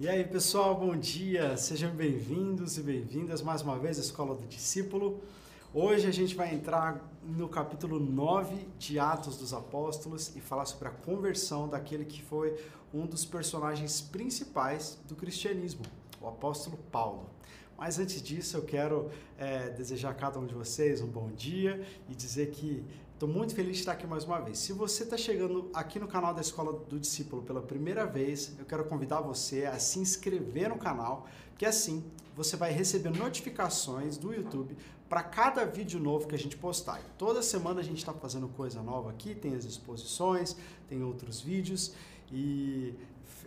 E aí, pessoal, bom dia. Sejam bem-vindos e bem-vindas mais uma vez à Escola do Discípulo. Hoje a gente vai entrar no capítulo 9 de Atos dos Apóstolos e falar sobre a conversão daquele que foi um dos personagens principais do cristianismo, o apóstolo Paulo. Mas antes disso, eu quero é, desejar a cada um de vocês um bom dia e dizer que Estou muito feliz de estar aqui mais uma vez. Se você está chegando aqui no canal da Escola do Discípulo pela primeira vez, eu quero convidar você a se inscrever no canal, que assim você vai receber notificações do YouTube para cada vídeo novo que a gente postar. Toda semana a gente está fazendo coisa nova aqui, tem as exposições, tem outros vídeos e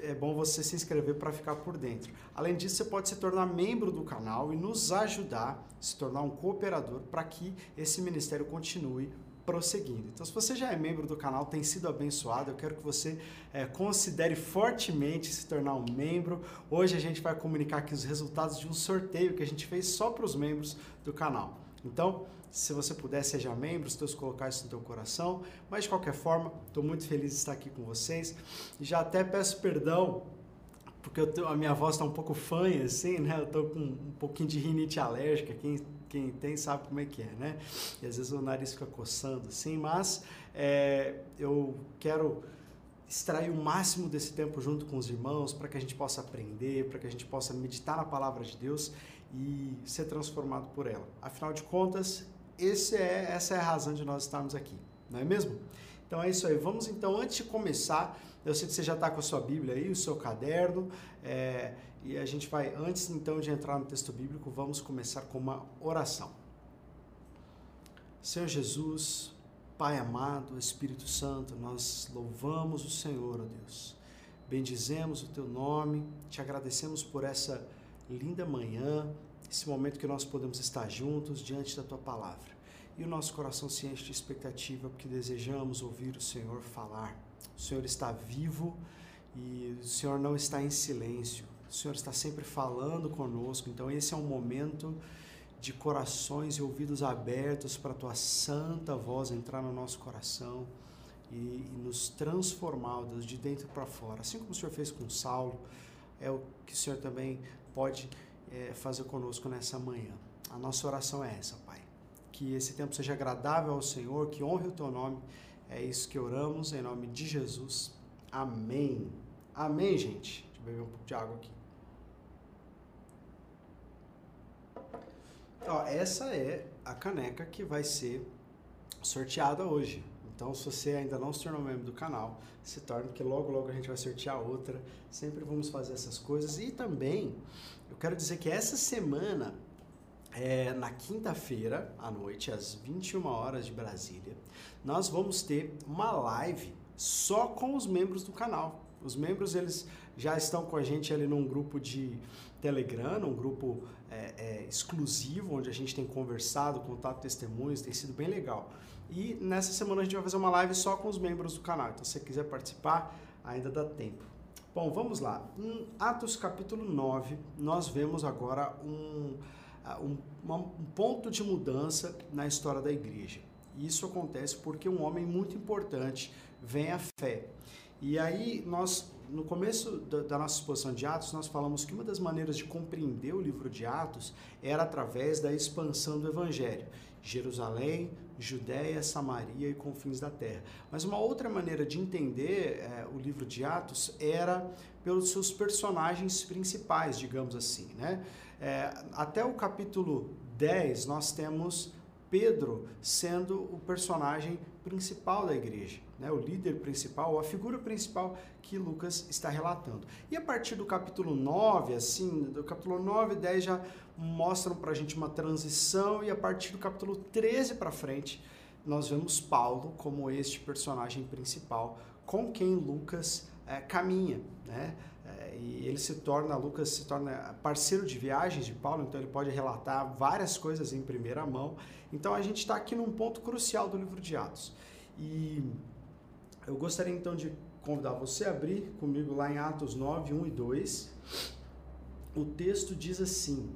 é bom você se inscrever para ficar por dentro. Além disso, você pode se tornar membro do canal e nos ajudar, se tornar um cooperador para que esse ministério continue prosseguindo. Então, se você já é membro do canal, tem sido abençoado, eu quero que você é, considere fortemente se tornar um membro. Hoje a gente vai comunicar aqui os resultados de um sorteio que a gente fez só para os membros do canal. Então, se você puder, seja membro, se Deus colocar isso no teu coração. Mas, de qualquer forma, estou muito feliz de estar aqui com vocês. Já até peço perdão porque tô, a minha voz está um pouco fanha, assim, né? Eu tô com um pouquinho de rinite alérgica, quem, quem tem sabe como é que é, né? E às vezes o nariz fica coçando, assim, mas é, eu quero extrair o máximo desse tempo junto com os irmãos para que a gente possa aprender, para que a gente possa meditar na palavra de Deus e ser transformado por ela. Afinal de contas, esse é, essa é a razão de nós estarmos aqui, não é mesmo? Então é isso aí. Vamos então, antes de começar, eu sei que você já está com a sua Bíblia aí, o seu caderno, é, e a gente vai, antes então de entrar no texto bíblico, vamos começar com uma oração. Senhor Jesus, Pai amado, Espírito Santo, nós louvamos o Senhor, ó Deus. Bendizemos o teu nome, te agradecemos por essa linda manhã, esse momento que nós podemos estar juntos diante da tua palavra. E o nosso coração se enche de expectativa porque desejamos ouvir o Senhor falar o Senhor está vivo e o Senhor não está em silêncio. O Senhor está sempre falando conosco. Então, esse é um momento de corações e ouvidos abertos para a tua santa voz entrar no nosso coração e, e nos transformar, Deus, de dentro para fora. Assim como o Senhor fez com Saulo, é o que o Senhor também pode é, fazer conosco nessa manhã. A nossa oração é essa, Pai. Que esse tempo seja agradável ao Senhor, que honre o teu nome é isso que oramos em nome de Jesus. Amém. Amém, gente. Deixa eu beber um pouco de água aqui. Ó, essa é a caneca que vai ser sorteada hoje. Então, se você ainda não se tornou membro do canal, se torne, porque logo, logo a gente vai sortear outra. Sempre vamos fazer essas coisas. E também, eu quero dizer que essa semana é, na quinta-feira à noite, às 21 horas de Brasília, nós vamos ter uma live só com os membros do canal. Os membros eles já estão com a gente ali num grupo de Telegram, um grupo é, é, exclusivo onde a gente tem conversado, contado testemunhos, tem sido bem legal. E nessa semana a gente vai fazer uma live só com os membros do canal. Então, se você quiser participar, ainda dá tempo. Bom, vamos lá. Em Atos capítulo 9, nós vemos agora um um, um ponto de mudança na história da igreja. Isso acontece porque um homem muito importante vem à fé. E aí nós, no começo da, nossa exposição de Atos, nós falamos que uma das maneiras de compreender o livro de Atos era através da expansão do Evangelho. Jerusalém, Judéia, Samaria e confins da terra. Mas uma outra maneira de entender é, o livro de Atos era pelos seus personagens principais, digamos assim, né? É, até o capítulo 10, nós temos Pedro sendo o personagem principal da igreja, né? o líder principal, a figura principal que Lucas está relatando. E a partir do capítulo 9, assim, do capítulo 9 e 10 já mostram para a gente uma transição, e a partir do capítulo 13 para frente, nós vemos Paulo como este personagem principal com quem Lucas é, caminha. Né? E ele se torna, Lucas se torna parceiro de viagens de Paulo, então ele pode relatar várias coisas em primeira mão. Então a gente está aqui num ponto crucial do livro de Atos. E eu gostaria então de convidar você a abrir comigo lá em Atos 9, 1 e 2. O texto diz assim: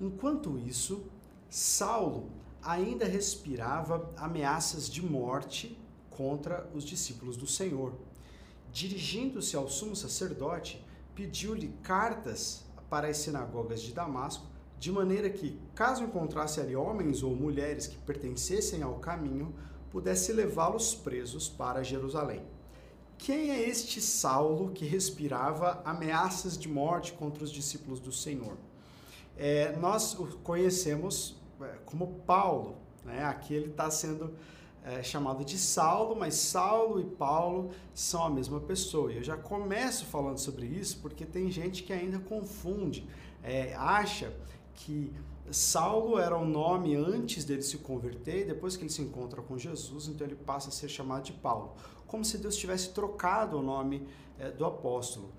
Enquanto isso, Saulo ainda respirava ameaças de morte contra os discípulos do Senhor. Dirigindo-se ao sumo sacerdote, pediu-lhe cartas para as sinagogas de Damasco, de maneira que, caso encontrasse ali homens ou mulheres que pertencessem ao caminho, pudesse levá-los presos para Jerusalém. Quem é este Saulo que respirava ameaças de morte contra os discípulos do Senhor? É, nós o conhecemos é, como Paulo, né? aqui ele está sendo é, chamado de Saulo, mas Saulo e Paulo são a mesma pessoa. E eu já começo falando sobre isso porque tem gente que ainda confunde, é, acha que Saulo era o nome antes dele se converter e depois que ele se encontra com Jesus, então ele passa a ser chamado de Paulo, como se Deus tivesse trocado o nome é, do apóstolo.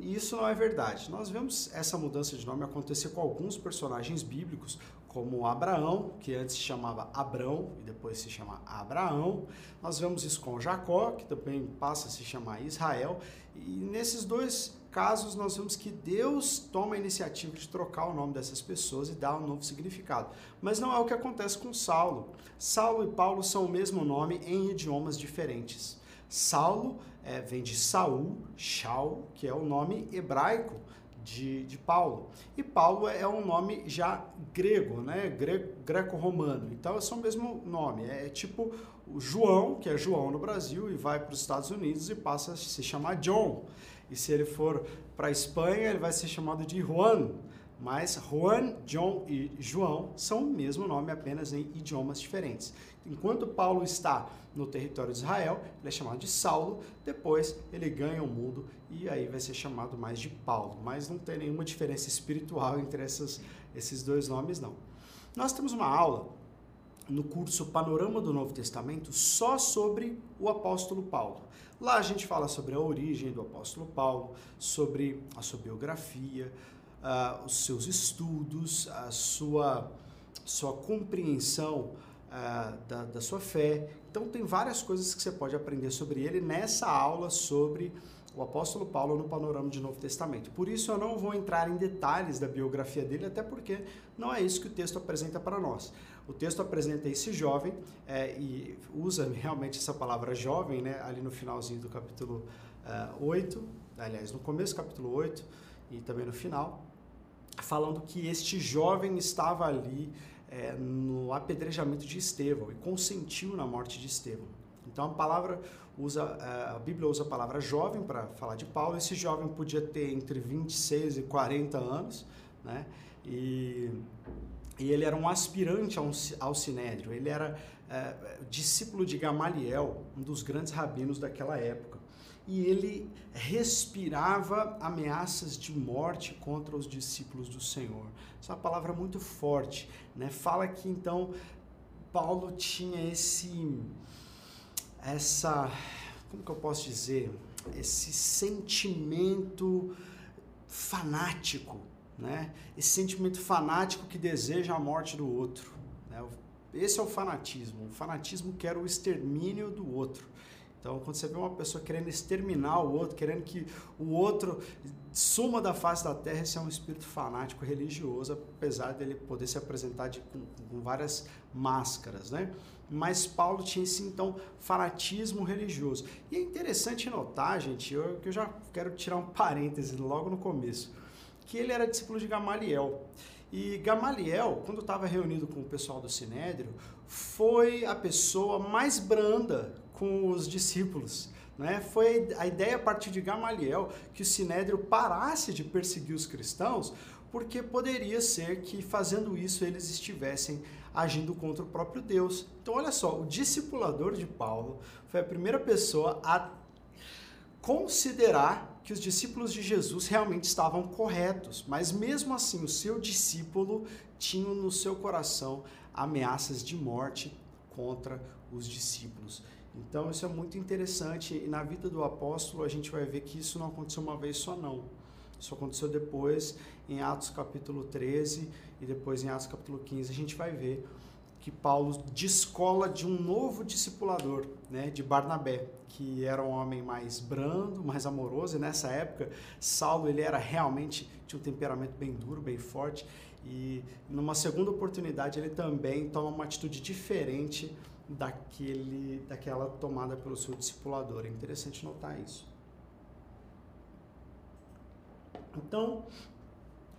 Isso não é verdade. Nós vemos essa mudança de nome acontecer com alguns personagens bíblicos, como Abraão, que antes se chamava Abrão e depois se chama Abraão. Nós vemos isso com Jacó, que também passa a se chamar Israel. E nesses dois casos nós vemos que Deus toma a iniciativa de trocar o nome dessas pessoas e dar um novo significado. Mas não é o que acontece com Saulo. Saulo e Paulo são o mesmo nome em idiomas diferentes. Saulo é, vem de Saul, Shaul, que é o nome hebraico de, de Paulo. E Paulo é um nome já grego, né? Gre Greco-romano. Então é só o mesmo nome. É, é tipo o João, que é João no Brasil, e vai para os Estados Unidos e passa a se chamar John. E se ele for para a Espanha, ele vai ser chamado de Juan. Mas Juan, John e João são o mesmo nome, apenas em idiomas diferentes. Enquanto Paulo está no território de Israel, ele é chamado de Saulo, depois ele ganha o mundo e aí vai ser chamado mais de Paulo. Mas não tem nenhuma diferença espiritual entre essas, esses dois nomes, não. Nós temos uma aula no curso Panorama do Novo Testamento só sobre o apóstolo Paulo. Lá a gente fala sobre a origem do apóstolo Paulo, sobre a sua biografia, uh, os seus estudos, a sua, sua compreensão uh, da, da sua fé. Então tem várias coisas que você pode aprender sobre ele nessa aula sobre o apóstolo Paulo no panorama de Novo Testamento. Por isso eu não vou entrar em detalhes da biografia dele, até porque não é isso que o texto apresenta para nós. O texto apresenta esse jovem é, e usa realmente essa palavra jovem, né, ali no finalzinho do capítulo uh, 8, aliás, no começo do capítulo 8 e também no final, falando que este jovem estava ali é, no apedrejamento de Estevão e consentiu na morte de Estevão. Então a palavra usa, é, a Bíblia usa a palavra jovem para falar de Paulo. Esse jovem podia ter entre 26 e 40 anos, né? E, e ele era um aspirante ao, ao Sinédrio. Ele era é, discípulo de Gamaliel, um dos grandes rabinos daquela época e ele respirava ameaças de morte contra os discípulos do Senhor. Essa é uma palavra muito forte, né? Fala que então Paulo tinha esse essa, como que eu posso dizer, esse sentimento fanático, né? Esse sentimento fanático que deseja a morte do outro. Né? Esse é o fanatismo. O fanatismo quer o extermínio do outro. Então, quando você vê uma pessoa querendo exterminar o outro, querendo que o outro suma da face da terra, esse é um espírito fanático religioso, apesar dele poder se apresentar de, com, com várias máscaras, né? Mas Paulo tinha esse, então, fanatismo religioso. E é interessante notar, gente, eu, eu já quero tirar um parêntese logo no começo, que ele era discípulo de Gamaliel. E Gamaliel, quando estava reunido com o pessoal do Sinédrio, foi a pessoa mais branda com os discípulos. Né? Foi a ideia a partir de Gamaliel que o Sinédrio parasse de perseguir os cristãos, porque poderia ser que fazendo isso eles estivessem agindo contra o próprio Deus. Então, olha só, o discipulador de Paulo foi a primeira pessoa a considerar que os discípulos de Jesus realmente estavam corretos, mas mesmo assim o seu discípulo tinha no seu coração ameaças de morte contra os discípulos. Então isso é muito interessante e na vida do apóstolo a gente vai ver que isso não aconteceu uma vez só não. Isso aconteceu depois em Atos capítulo 13 e depois em Atos capítulo 15 a gente vai ver que Paulo descola de um novo discipulador, né, de Barnabé, que era um homem mais brando, mais amoroso, e nessa época Saulo ele era realmente tinha um temperamento bem duro, bem forte, e numa segunda oportunidade ele também toma uma atitude diferente daquele, daquela tomada pelo seu discipulador. É interessante notar isso. Então,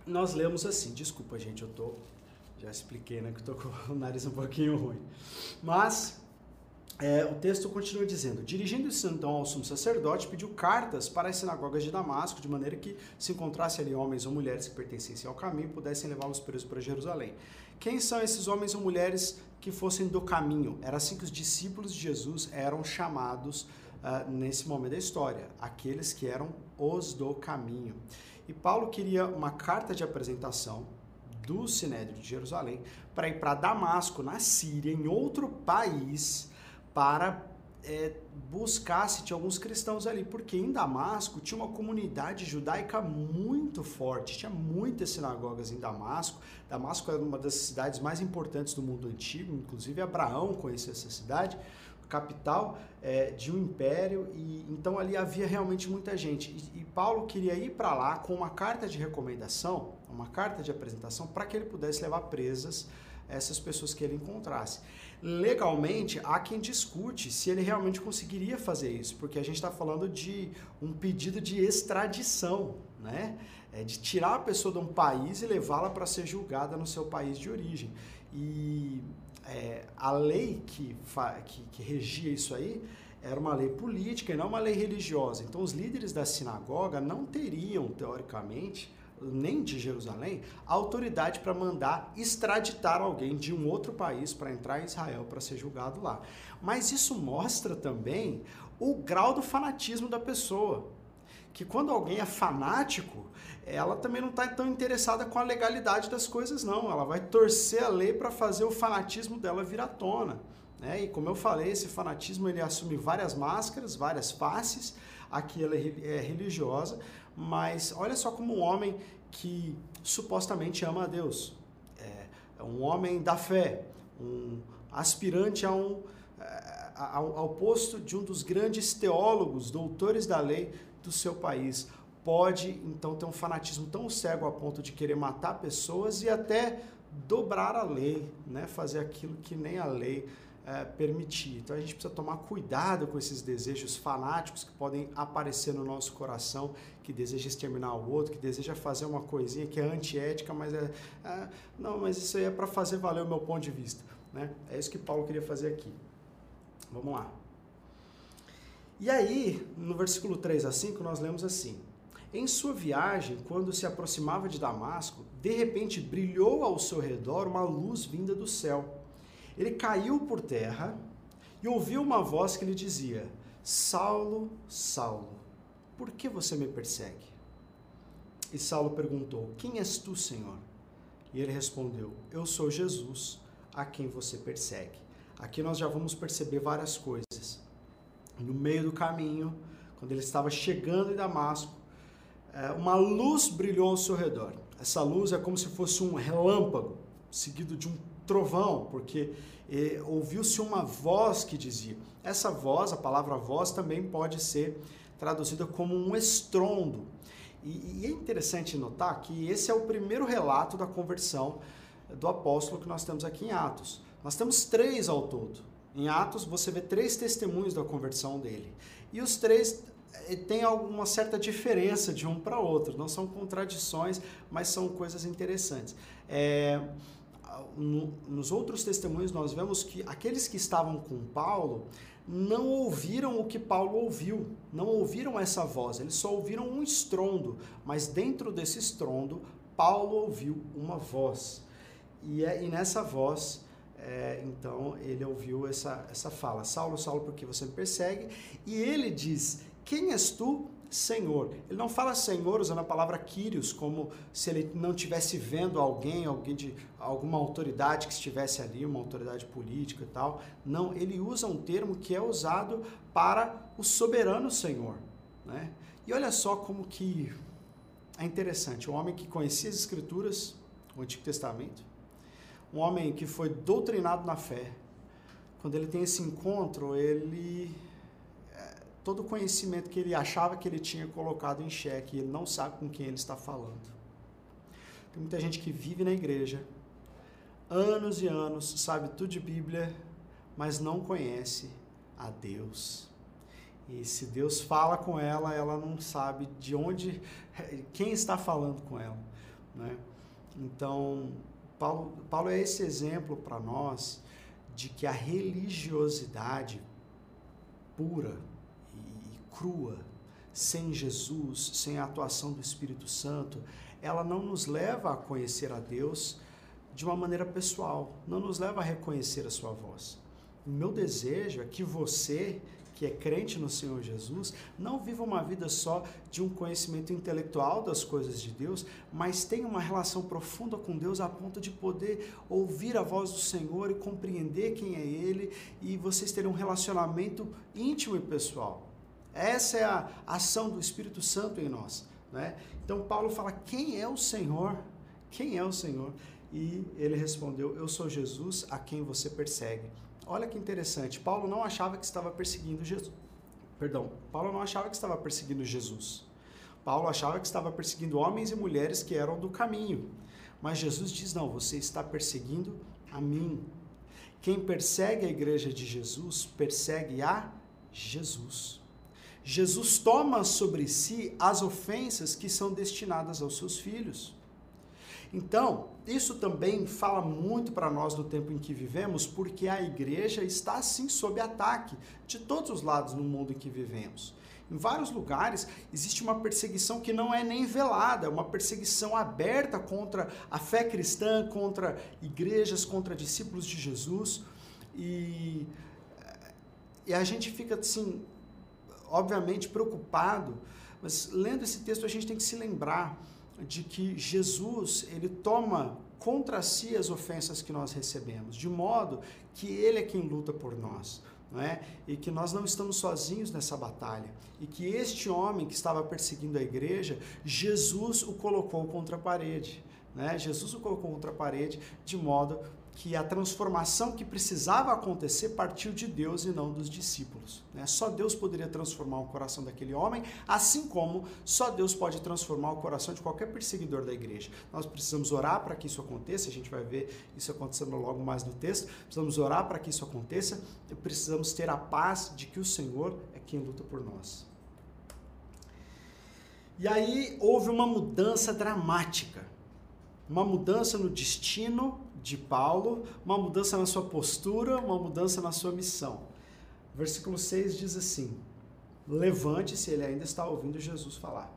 nós lemos assim, desculpa gente, eu tô, já expliquei, né, que eu tô com o nariz um pouquinho ruim. Mas, é, o texto continua dizendo: Dirigindo-se então ao sumo sacerdote, pediu cartas para as sinagogas de Damasco, de maneira que se encontrasse ali homens ou mulheres que pertencessem ao caminho, pudessem levá-los presos para Jerusalém. Quem são esses homens ou mulheres que fossem do caminho? Era assim que os discípulos de Jesus eram chamados uh, nesse momento da história, aqueles que eram os do caminho. E Paulo queria uma carta de apresentação do Sinédrio de Jerusalém para ir para Damasco, na Síria, em outro país para é, buscar se tinha alguns cristãos ali, porque em Damasco tinha uma comunidade judaica muito forte, tinha muitas sinagogas em Damasco. Damasco era uma das cidades mais importantes do mundo antigo, inclusive Abraão conhecia essa cidade, capital é, de um império, e então ali havia realmente muita gente. E, e Paulo queria ir para lá com uma carta de recomendação, uma carta de apresentação, para que ele pudesse levar presas essas pessoas que ele encontrasse. Legalmente, há quem discute se ele realmente conseguiria fazer isso, porque a gente está falando de um pedido de extradição, né? É de tirar a pessoa de um país e levá-la para ser julgada no seu país de origem. E é, a lei que, que, que regia isso aí era uma lei política e não uma lei religiosa. Então, os líderes da sinagoga não teriam, teoricamente, nem de Jerusalém, autoridade para mandar extraditar alguém de um outro país para entrar em Israel para ser julgado lá. Mas isso mostra também o grau do fanatismo da pessoa. Que quando alguém é fanático, ela também não está tão interessada com a legalidade das coisas, não. Ela vai torcer a lei para fazer o fanatismo dela vir à tona. Né? E como eu falei, esse fanatismo ele assume várias máscaras, várias faces. Aqui ela é, é religiosa, mas olha só como um homem que supostamente ama a Deus, é, é um homem da fé, um aspirante a um, é, ao, ao posto de um dos grandes teólogos, doutores da lei do seu país, pode então ter um fanatismo tão cego a ponto de querer matar pessoas e até dobrar a lei, né? fazer aquilo que nem a lei é, permitir. Então a gente precisa tomar cuidado com esses desejos fanáticos que podem aparecer no nosso coração, que deseja exterminar o outro, que deseja fazer uma coisinha que é antiética, mas é, é não, mas isso aí é para fazer valer o meu ponto de vista. Né? É isso que Paulo queria fazer aqui. Vamos lá. E aí, no versículo 3 a 5, nós lemos assim: Em sua viagem, quando se aproximava de Damasco, de repente brilhou ao seu redor uma luz vinda do céu ele caiu por terra e ouviu uma voz que lhe dizia: Saulo, Saulo, por que você me persegue? E Saulo perguntou: Quem és tu, Senhor? E ele respondeu: Eu sou Jesus, a quem você persegue. Aqui nós já vamos perceber várias coisas. No meio do caminho, quando ele estava chegando em Damasco, é, uma luz brilhou ao seu redor. Essa luz é como se fosse um relâmpago, seguido de um trovão, porque eh, ouviu-se uma voz que dizia. Essa voz, a palavra voz, também pode ser traduzida como um estrondo. E, e é interessante notar que esse é o primeiro relato da conversão do apóstolo que nós temos aqui em Atos. Nós temos três ao todo. Em Atos você vê três testemunhos da conversão dele. E os três eh, têm alguma certa diferença de um para outro. Não são contradições, mas são coisas interessantes. É, no, nos outros testemunhos nós vemos que aqueles que estavam com Paulo não ouviram o que Paulo ouviu, não ouviram essa voz, eles só ouviram um estrondo, mas dentro desse estrondo, Paulo ouviu uma voz. E, é, e nessa voz, é, então, ele ouviu essa, essa fala: Saulo, Saulo, por que você me persegue? E ele diz: Quem és tu? Senhor. Ele não fala Senhor usando a palavra Kyrios, como se ele não estivesse vendo alguém, alguém de alguma autoridade que estivesse ali, uma autoridade política e tal. Não, ele usa um termo que é usado para o soberano Senhor. Né? E olha só como que é interessante. Um homem que conhecia as Escrituras, o Antigo Testamento, um homem que foi doutrinado na fé, quando ele tem esse encontro, ele todo o conhecimento que ele achava que ele tinha colocado em xeque, ele não sabe com quem ele está falando. Tem muita gente que vive na igreja, anos e anos, sabe tudo de Bíblia, mas não conhece a Deus. E se Deus fala com ela, ela não sabe de onde, quem está falando com ela. Né? Então, Paulo, Paulo é esse exemplo para nós de que a religiosidade pura crua, sem Jesus, sem a atuação do Espírito Santo, ela não nos leva a conhecer a Deus de uma maneira pessoal, não nos leva a reconhecer a sua voz. O meu desejo é que você, que é crente no Senhor Jesus, não viva uma vida só de um conhecimento intelectual das coisas de Deus, mas tenha uma relação profunda com Deus a ponto de poder ouvir a voz do Senhor e compreender quem é Ele e vocês terem um relacionamento íntimo e pessoal. Essa é a ação do Espírito Santo em nós. Né? Então Paulo fala: quem é o Senhor? Quem é o Senhor? E ele respondeu: Eu sou Jesus a quem você persegue. Olha que interessante. Paulo não achava que estava perseguindo Jesus. Perdão, Paulo não achava que estava perseguindo Jesus. Paulo achava que estava perseguindo homens e mulheres que eram do caminho. Mas Jesus diz: Não, você está perseguindo a mim. Quem persegue a igreja de Jesus, persegue a Jesus. Jesus toma sobre si as ofensas que são destinadas aos seus filhos. Então, isso também fala muito para nós no tempo em que vivemos, porque a igreja está assim sob ataque de todos os lados no mundo em que vivemos. Em vários lugares existe uma perseguição que não é nem velada, é uma perseguição aberta contra a fé cristã, contra igrejas, contra discípulos de Jesus. E, e a gente fica assim, obviamente preocupado, mas lendo esse texto a gente tem que se lembrar de que Jesus, ele toma contra si as ofensas que nós recebemos, de modo que ele é quem luta por nós. Não é? E que nós não estamos sozinhos nessa batalha. E que este homem que estava perseguindo a igreja, Jesus o colocou contra a parede. Né? Jesus o colocou contra a parede de modo que a transformação que precisava acontecer partiu de Deus e não dos discípulos. Né? Só Deus poderia transformar o coração daquele homem, assim como só Deus pode transformar o coração de qualquer perseguidor da igreja. Nós precisamos orar para que isso aconteça, a gente vai ver isso acontecendo logo mais no texto. Precisamos orar para que isso aconteça e precisamos ter a paz de que o Senhor é quem luta por nós. E aí houve uma mudança dramática, uma mudança no destino de Paulo, uma mudança na sua postura, uma mudança na sua missão. Versículo 6 diz assim: Levante-se, ele ainda está ouvindo Jesus falar.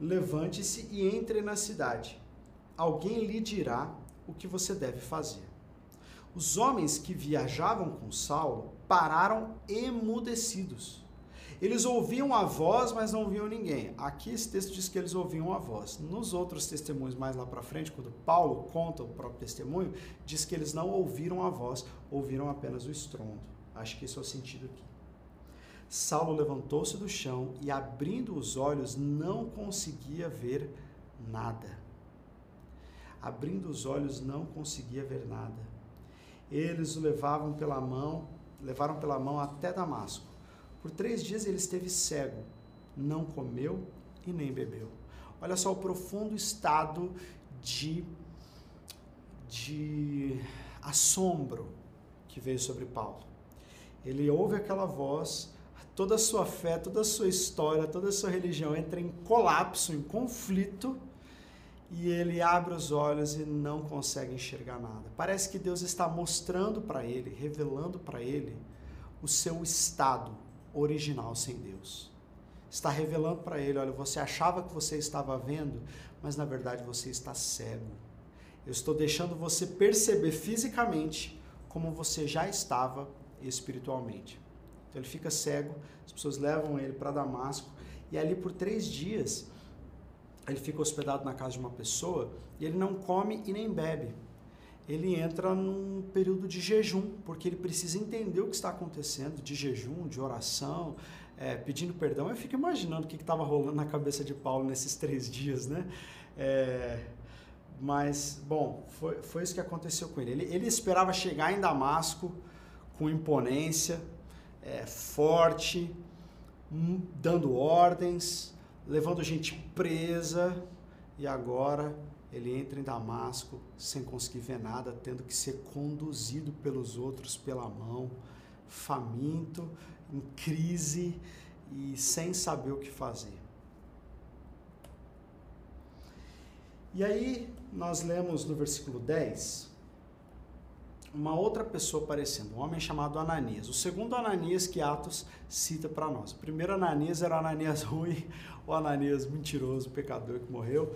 Levante-se e entre na cidade. Alguém lhe dirá o que você deve fazer. Os homens que viajavam com Saulo pararam emudecidos eles ouviam a voz, mas não viam ninguém. Aqui esse texto diz que eles ouviam a voz. Nos outros testemunhos mais lá para frente, quando Paulo conta o próprio testemunho, diz que eles não ouviram a voz, ouviram apenas o estrondo. Acho que esse é o sentido aqui. Saulo levantou-se do chão e, abrindo os olhos, não conseguia ver nada. Abrindo os olhos, não conseguia ver nada. Eles o levavam pela mão, levaram pela mão até Damasco por três dias ele esteve cego, não comeu e nem bebeu. Olha só o profundo estado de, de assombro que veio sobre Paulo. Ele ouve aquela voz, toda a sua fé, toda a sua história, toda a sua religião entra em colapso, em conflito, e ele abre os olhos e não consegue enxergar nada. Parece que Deus está mostrando para ele, revelando para ele o seu estado original sem Deus. Está revelando para ele: olha, você achava que você estava vendo, mas na verdade você está cego. Eu estou deixando você perceber fisicamente como você já estava espiritualmente. Então ele fica cego, as pessoas levam ele para Damasco e ali por três dias ele fica hospedado na casa de uma pessoa e ele não come e nem bebe ele entra num período de jejum, porque ele precisa entender o que está acontecendo, de jejum, de oração, é, pedindo perdão. Eu fico imaginando o que estava rolando na cabeça de Paulo nesses três dias, né? É, mas, bom, foi, foi isso que aconteceu com ele. Ele, ele esperava chegar em Damasco com imponência, é, forte, hum, dando ordens, levando gente presa, e agora ele entra em Damasco sem conseguir ver nada, tendo que ser conduzido pelos outros pela mão, faminto, em crise, e sem saber o que fazer. E aí nós lemos no versículo 10 uma outra pessoa aparecendo, um homem chamado Ananias. O segundo Ananias que Atos cita para nós. O primeiro Ananias era o Ananias ruim, o Ananias mentiroso, pecador que morreu.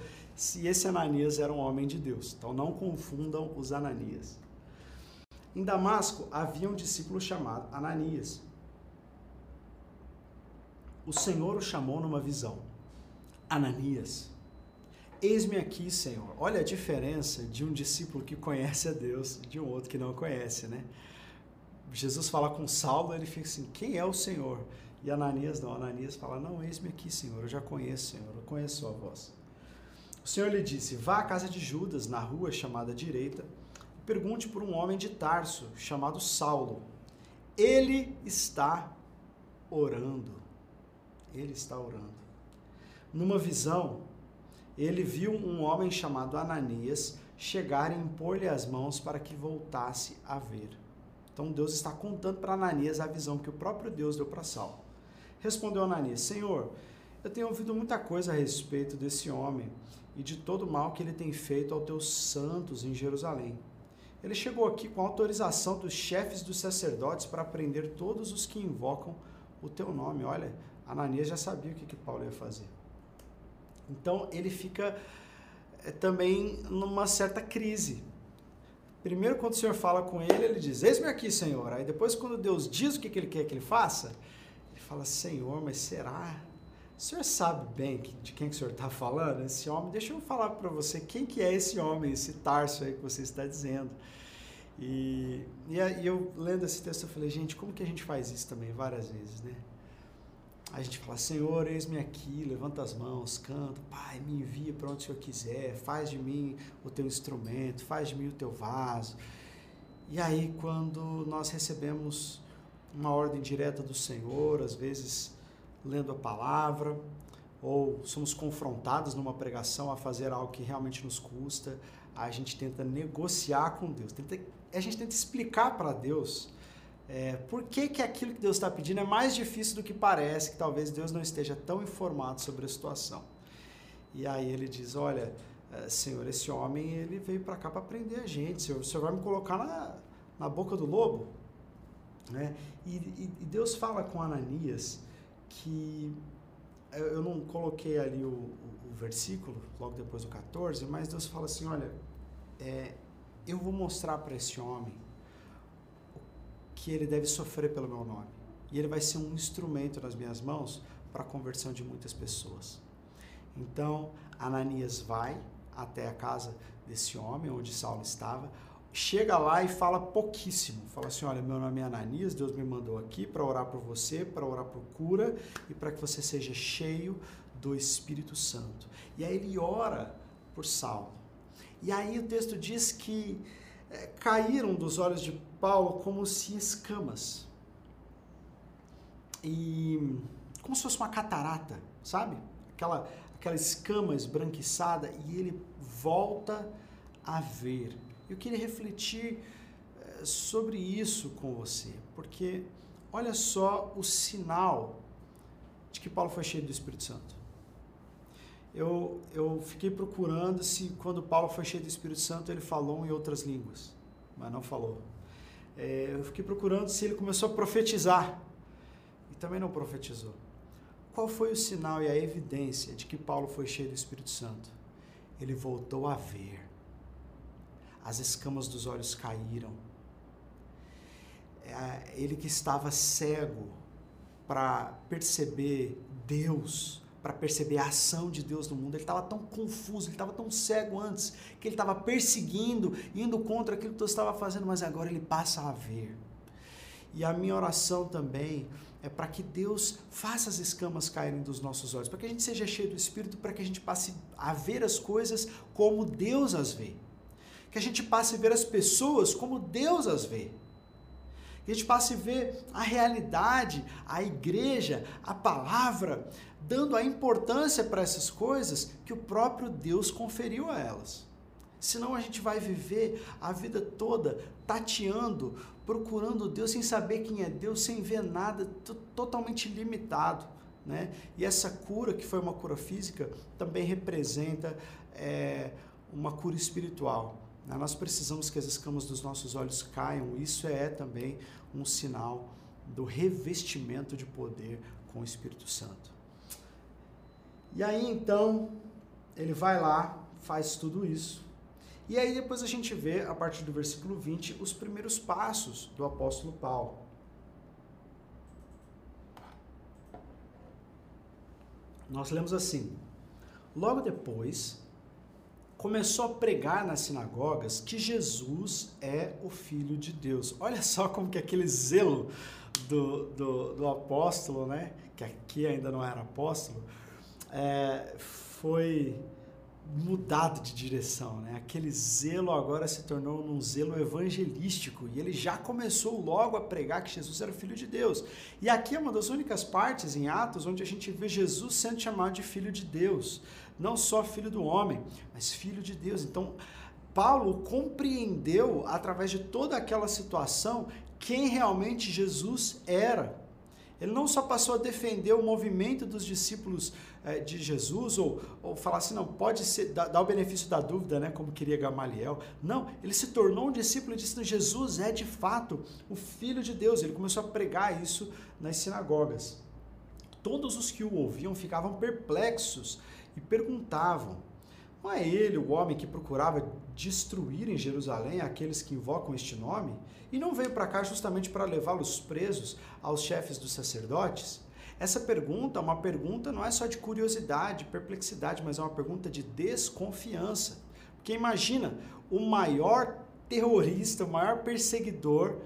E esse Ananias era um homem de Deus. Então não confundam os Ananias. Em Damasco havia um discípulo chamado Ananias. O Senhor o chamou numa visão. Ananias. Eis-me aqui, Senhor. Olha a diferença de um discípulo que conhece a Deus de um outro que não conhece, né? Jesus fala com Saulo, ele fica assim: Quem é o Senhor? E Ananias não. Ananias fala: Não, eis-me aqui, Senhor. Eu já conheço, Senhor. Eu conheço a voz. O Senhor lhe disse: Vá à casa de Judas, na rua chamada direita, e pergunte por um homem de Tarso, chamado Saulo. Ele está orando. Ele está orando. Numa visão, ele viu um homem chamado Ananias chegar e impor-lhe as mãos para que voltasse a ver. Então Deus está contando para Ananias a visão que o próprio Deus deu para Saulo. Respondeu Ananias: Senhor, eu tenho ouvido muita coisa a respeito desse homem e de todo o mal que ele tem feito aos teus santos em Jerusalém. Ele chegou aqui com autorização dos chefes dos sacerdotes para prender todos os que invocam o teu nome. Olha, Ananias já sabia o que, que Paulo ia fazer. Então ele fica é, também numa certa crise. Primeiro, quando o Senhor fala com ele, ele diz: Eis-me aqui, Senhor. Aí depois, quando Deus diz o que ele quer que ele faça, ele fala: Senhor, mas será? O Senhor sabe bem de quem que o Senhor está falando? Esse homem, deixa eu falar para você quem que é esse homem, esse Tarso aí que você está dizendo. E, e, eu lendo esse texto, eu falei, gente, como que a gente faz isso também várias vezes, né? a gente fala, Senhor, eis-me aqui, levanta as mãos, canta, Pai, me envia para onde o Senhor quiser, faz de mim o teu instrumento, faz de mim o teu vaso. E aí, quando nós recebemos uma ordem direta do Senhor, às vezes lendo a palavra, ou somos confrontados numa pregação a fazer algo que realmente nos custa, a gente tenta negociar com Deus, tenta, a gente tenta explicar para Deus é, por que, que aquilo que Deus está pedindo é mais difícil do que parece, que talvez Deus não esteja tão informado sobre a situação. E aí ele diz, olha, é, Senhor, esse homem ele veio para cá para prender a gente, Senhor, o Senhor vai me colocar na, na boca do lobo? Né? E, e, e Deus fala com Ananias que eu não coloquei ali o, o, o, versículo, logo depois do 14, mas Deus fala assim: olha, é, eu vou mostrar para esse homem que ele deve sofrer pelo meu nome. E ele vai ser um instrumento nas minhas mãos para a conversão de muitas pessoas. Então, Ananias vai até a casa desse homem, onde Saulo estava, chega lá e fala pouquíssimo. Fala assim: Olha, meu nome é Ananias, Deus me mandou aqui para orar por você, para orar por cura e para que você seja cheio do Espírito Santo. E aí ele ora por Saulo. E aí o texto diz que é, caíram dos olhos de Paulo como se escamas. E como se fosse uma catarata, sabe? Aquela, aquela escama esbranquiçada e ele volta a ver. Eu queria refletir é, sobre isso com você, porque olha só o sinal de que Paulo foi cheio do Espírito Santo eu, eu fiquei procurando se quando Paulo foi cheio do Espírito Santo ele falou em outras línguas, mas não falou. É, eu fiquei procurando se ele começou a profetizar e também não profetizou. Qual foi o sinal e a evidência de que Paulo foi cheio do Espírito Santo? Ele voltou a ver. As escamas dos olhos caíram. É, ele que estava cego para perceber Deus, para perceber a ação de Deus no mundo. Ele estava tão confuso, ele estava tão cego antes, que ele estava perseguindo, indo contra aquilo que Deus estava fazendo, mas agora ele passa a ver. E a minha oração também é para que Deus faça as escamas caírem dos nossos olhos, para que a gente seja cheio do Espírito, para que a gente passe a ver as coisas como Deus as vê. Que a gente passe a ver as pessoas como Deus as vê. Que a gente passe a ver a realidade, a igreja, a palavra, dando a importância para essas coisas que o próprio Deus conferiu a elas. Senão a gente vai viver a vida toda tateando, procurando Deus sem saber quem é Deus, sem ver nada, totalmente limitado. Né? E essa cura, que foi uma cura física, também representa é, uma cura espiritual. Né? Nós precisamos que as escamas dos nossos olhos caiam, isso é também um sinal do revestimento de poder com o Espírito Santo. E aí então, ele vai lá, faz tudo isso. E aí depois a gente vê, a partir do versículo 20, os primeiros passos do apóstolo Paulo. Nós lemos assim: Logo depois, começou a pregar nas sinagogas que Jesus é o Filho de Deus. Olha só como que aquele zelo do, do, do apóstolo, né? Que aqui ainda não era apóstolo, é, foi mudado de direção, né? Aquele zelo agora se tornou um zelo evangelístico e ele já começou logo a pregar que Jesus era filho de Deus. E aqui é uma das únicas partes em Atos onde a gente vê Jesus sendo chamado de filho de Deus, não só filho do homem, mas filho de Deus. Então, Paulo compreendeu através de toda aquela situação quem realmente Jesus era. Ele não só passou a defender o movimento dos discípulos é, de Jesus, ou, ou falar assim, não, pode ser, o benefício da dúvida, né, como queria Gamaliel. Não, ele se tornou um discípulo e disse, Jesus é de fato o Filho de Deus. Ele começou a pregar isso nas sinagogas. Todos os que o ouviam ficavam perplexos e perguntavam, não é ele o homem que procurava destruir em Jerusalém aqueles que invocam este nome? E não veio para cá justamente para levá-los presos aos chefes dos sacerdotes? Essa pergunta, uma pergunta não é só de curiosidade, perplexidade, mas é uma pergunta de desconfiança. Porque imagina, o maior terrorista, o maior perseguidor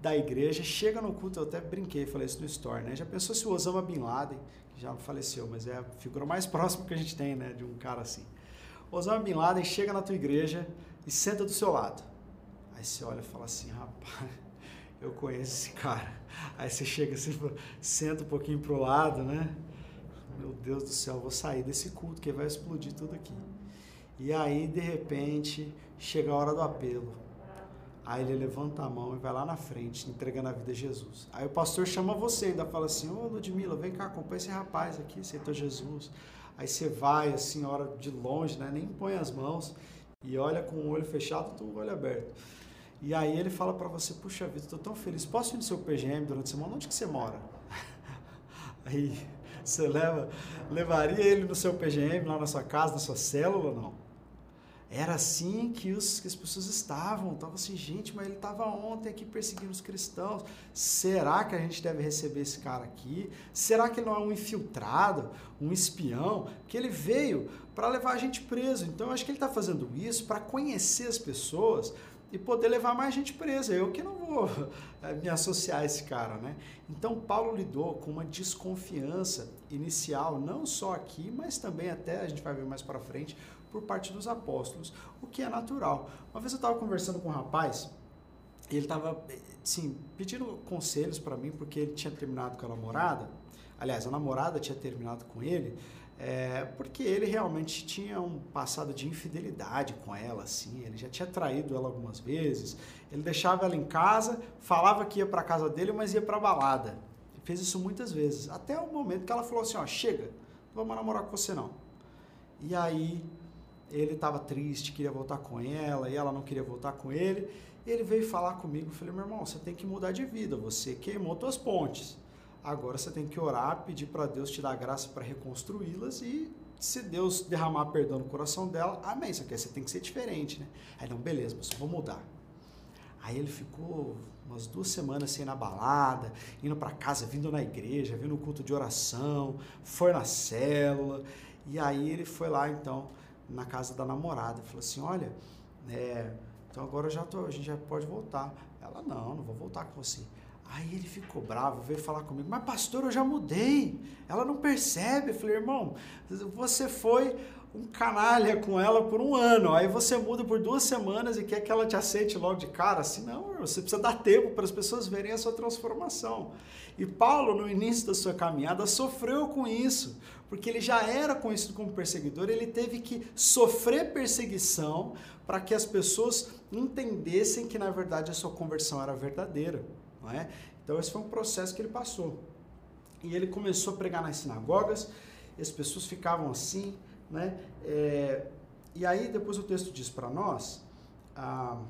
da igreja chega no culto, eu até brinquei, falei isso no story, né? Já pensou se o Osama Bin Laden, que já faleceu, mas é a figura mais próxima que a gente tem, né, de um cara assim. Osama Bin Laden chega na tua igreja e senta do seu lado. Aí você olha e fala assim, rapaz, eu conheço esse cara. Aí você chega assim, senta um pouquinho pro lado, né? Meu Deus do céu, vou sair desse culto que vai explodir tudo aqui. E aí, de repente, chega a hora do apelo. Aí ele levanta a mão e vai lá na frente, entregando a vida a Jesus. Aí o pastor chama você, ainda fala assim: Ô Ludmila, vem cá, acompanha esse rapaz aqui, aceitou Jesus. Aí você vai, assim, a hora de longe, né? Nem põe as mãos e olha com o olho fechado, com o olho aberto. E aí ele fala para você, puxa vida, estou tão feliz, posso ir no seu PGM durante a semana? Onde que você mora? Aí você leva, levaria ele no seu PGM, lá na sua casa, na sua célula ou não? Era assim que, os, que as pessoas estavam. Estavam assim, gente, mas ele estava ontem aqui perseguindo os cristãos. Será que a gente deve receber esse cara aqui? Será que ele não é um infiltrado, um espião? Que ele veio para levar a gente preso. Então, eu acho que ele está fazendo isso para conhecer as pessoas e poder levar mais gente presa. Eu que não vou eh, me associar a esse cara, né? Então Paulo lidou com uma desconfiança inicial, não só aqui, mas também até a gente vai ver mais para frente por parte dos apóstolos, o que é natural. Uma vez eu estava conversando com um rapaz, ele estava, sim, pedindo conselhos para mim porque ele tinha terminado com a namorada. Aliás, a namorada tinha terminado com ele, é, porque ele realmente tinha um passado de infidelidade com ela, assim, ele já tinha traído ela algumas vezes, ele deixava ela em casa, falava que ia para casa dele, mas ia para balada. Ele fez isso muitas vezes, até o momento que ela falou assim, ó, chega, não vou namorar com você não. E aí ele estava triste, queria voltar com ela, e ela não queria voltar com ele. Ele veio falar comigo, eu falei, meu irmão, você tem que mudar de vida, você queimou suas pontes. Agora você tem que orar, pedir para Deus te dar graça para reconstruí-las e se Deus derramar perdão no coração dela, amém. Isso aqui você tem que ser diferente, né? Aí não, beleza, mas vou mudar. Aí ele ficou umas duas semanas assim na balada, indo para casa, vindo na igreja, vindo no culto de oração, foi na célula. E aí ele foi lá então na casa da namorada. Falou assim, olha, é, então agora já tô, a gente já pode voltar. Ela, não, não vou voltar com você. Aí ele ficou bravo, veio falar comigo, mas pastor, eu já mudei. Ela não percebe. Eu falei, irmão, você foi um canalha com ela por um ano, aí você muda por duas semanas e quer que ela te aceite logo de cara. Assim, não, você precisa dar tempo para as pessoas verem a sua transformação. E Paulo, no início da sua caminhada, sofreu com isso, porque ele já era conhecido como perseguidor, ele teve que sofrer perseguição para que as pessoas entendessem que na verdade a sua conversão era verdadeira, não é? Então esse foi um processo que ele passou. E ele começou a pregar nas sinagogas, e as pessoas ficavam assim, né? É, e aí depois o texto diz para nós, ah,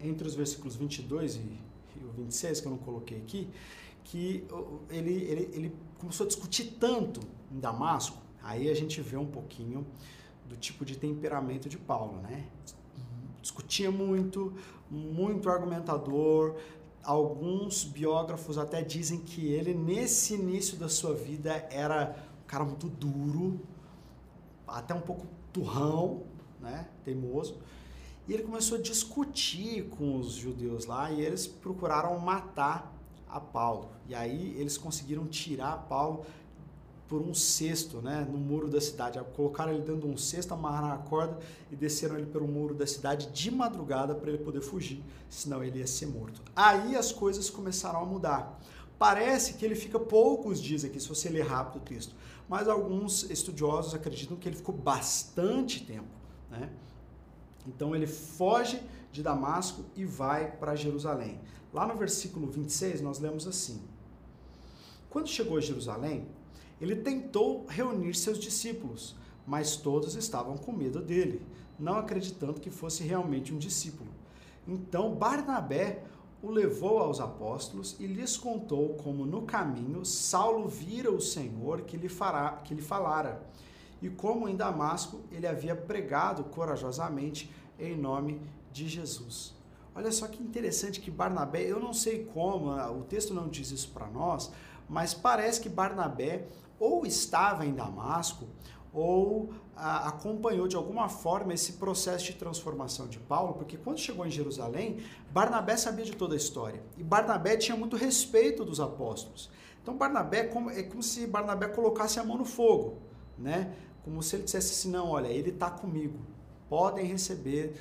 entre os versículos 22 e, e o 26, que eu não coloquei aqui, que ele, ele, ele começou a discutir tanto em Damasco, aí a gente vê um pouquinho do tipo de temperamento de Paulo, né? Discutia muito, muito argumentador. Alguns biógrafos até dizem que ele, nesse início da sua vida, era um cara muito duro, até um pouco turrão, né? Teimoso. E ele começou a discutir com os judeus lá e eles procuraram matar a Paulo. E aí eles conseguiram tirar Paulo por um cesto, né, no muro da cidade. Colocaram ele dentro de um cesto, amarraram a corda e desceram ele pelo muro da cidade de madrugada para ele poder fugir, senão ele ia ser morto. Aí as coisas começaram a mudar. Parece que ele fica poucos dias aqui, se você ler rápido o texto, mas alguns estudiosos acreditam que ele ficou bastante tempo, né? Então ele foge de Damasco e vai para Jerusalém. Lá no versículo 26 nós lemos assim: Quando chegou a Jerusalém, ele tentou reunir seus discípulos, mas todos estavam com medo dele, não acreditando que fosse realmente um discípulo. Então Barnabé o levou aos apóstolos e lhes contou como no caminho Saulo vira o Senhor que lhe, fará, que lhe falara, e como em Damasco ele havia pregado corajosamente em nome de Jesus. Olha só que interessante que Barnabé, eu não sei como, o texto não diz isso para nós, mas parece que Barnabé ou estava em Damasco ou a, acompanhou de alguma forma esse processo de transformação de Paulo, porque quando chegou em Jerusalém, Barnabé sabia de toda a história e Barnabé tinha muito respeito dos apóstolos. Então Barnabé é como se Barnabé colocasse a mão no fogo, né? Como se ele dissesse assim, não, olha, ele está comigo, podem receber,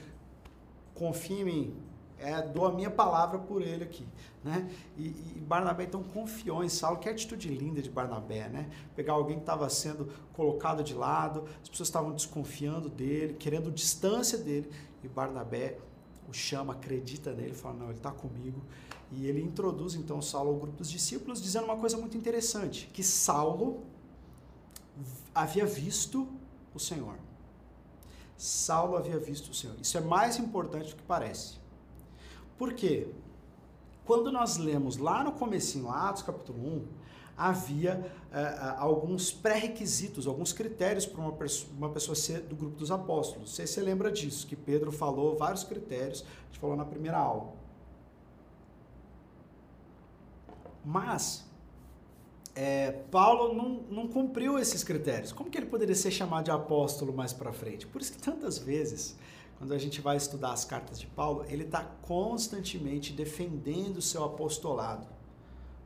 confiem em mim, é, dou a minha palavra por ele aqui. Né? E, e, Barnabé então confiou em Saulo, que atitude linda de Barnabé, né? Pegar alguém que estava sendo colocado de lado, as pessoas estavam desconfiando dele, querendo distância dele, e Barnabé o chama, acredita nele, fala: Não, ele está comigo. E ele introduz então Saulo ao grupo dos discípulos, dizendo uma coisa muito interessante: que Saulo havia visto o Senhor. Saulo havia visto o Senhor. Isso é mais importante do que parece. Por quê? Quando nós lemos lá no comecinho, Atos capítulo 1, havia uh, alguns pré-requisitos, alguns critérios para uma, uma, pessoa ser do grupo dos apóstolos. Você se lembra disso, que Pedro falou vários critérios, a gente falou na primeira aula. Mas é, Paulo não, não cumpriu esses critérios. Como que ele poderia ser chamado de apóstolo mais para frente? Por isso que tantas vezes quando a gente vai estudar as cartas de Paulo, ele está constantemente defendendo o seu apostolado.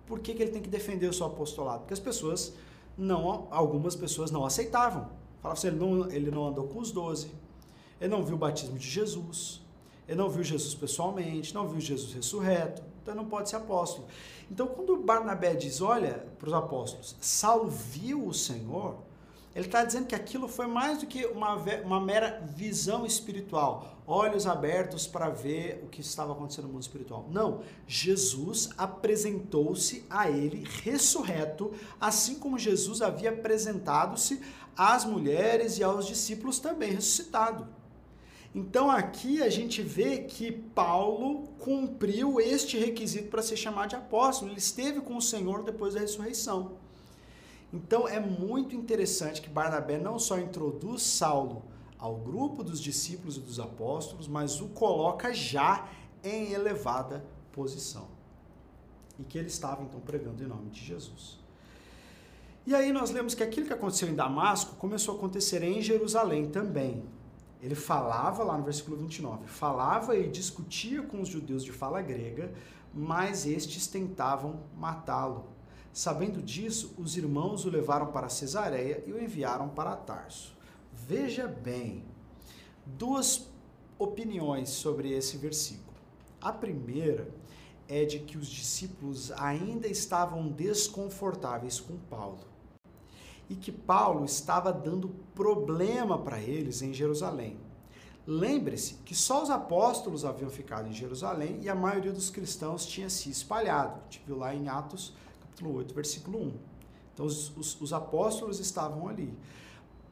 Por que, que ele tem que defender o seu apostolado? Porque as pessoas não, algumas pessoas não aceitavam. Falavam assim, ele não, ele não andou com os doze, ele não viu o batismo de Jesus, ele não viu Jesus pessoalmente, não viu Jesus ressurreto, então não pode ser apóstolo. Então, quando Barnabé diz, olha para os apóstolos, Saulo viu o Senhor, ele está dizendo que aquilo foi mais do que uma, uma mera visão espiritual, olhos abertos para ver o que estava acontecendo no mundo espiritual. Não, Jesus apresentou-se a ele ressurreto, assim como Jesus havia apresentado-se às mulheres e aos discípulos também ressuscitado. Então aqui a gente vê que Paulo cumpriu este requisito para ser chamado de apóstolo. Ele esteve com o Senhor depois da ressurreição. Então é muito interessante que Barnabé não só introduz Saulo ao grupo dos discípulos e dos apóstolos, mas o coloca já em elevada posição. E que ele estava então pregando em nome de Jesus. E aí nós lemos que aquilo que aconteceu em Damasco começou a acontecer em Jerusalém também. Ele falava lá no versículo 29, falava e discutia com os judeus de fala grega, mas estes tentavam matá-lo. Sabendo disso, os irmãos o levaram para Cesareia e o enviaram para Tarso. Veja bem, duas opiniões sobre esse versículo. A primeira é de que os discípulos ainda estavam desconfortáveis com Paulo e que Paulo estava dando problema para eles em Jerusalém. Lembre-se que só os apóstolos haviam ficado em Jerusalém e a maioria dos cristãos tinha se espalhado. A gente viu lá em Atos capítulo 8, versículo 1. Então os, os, os apóstolos estavam ali.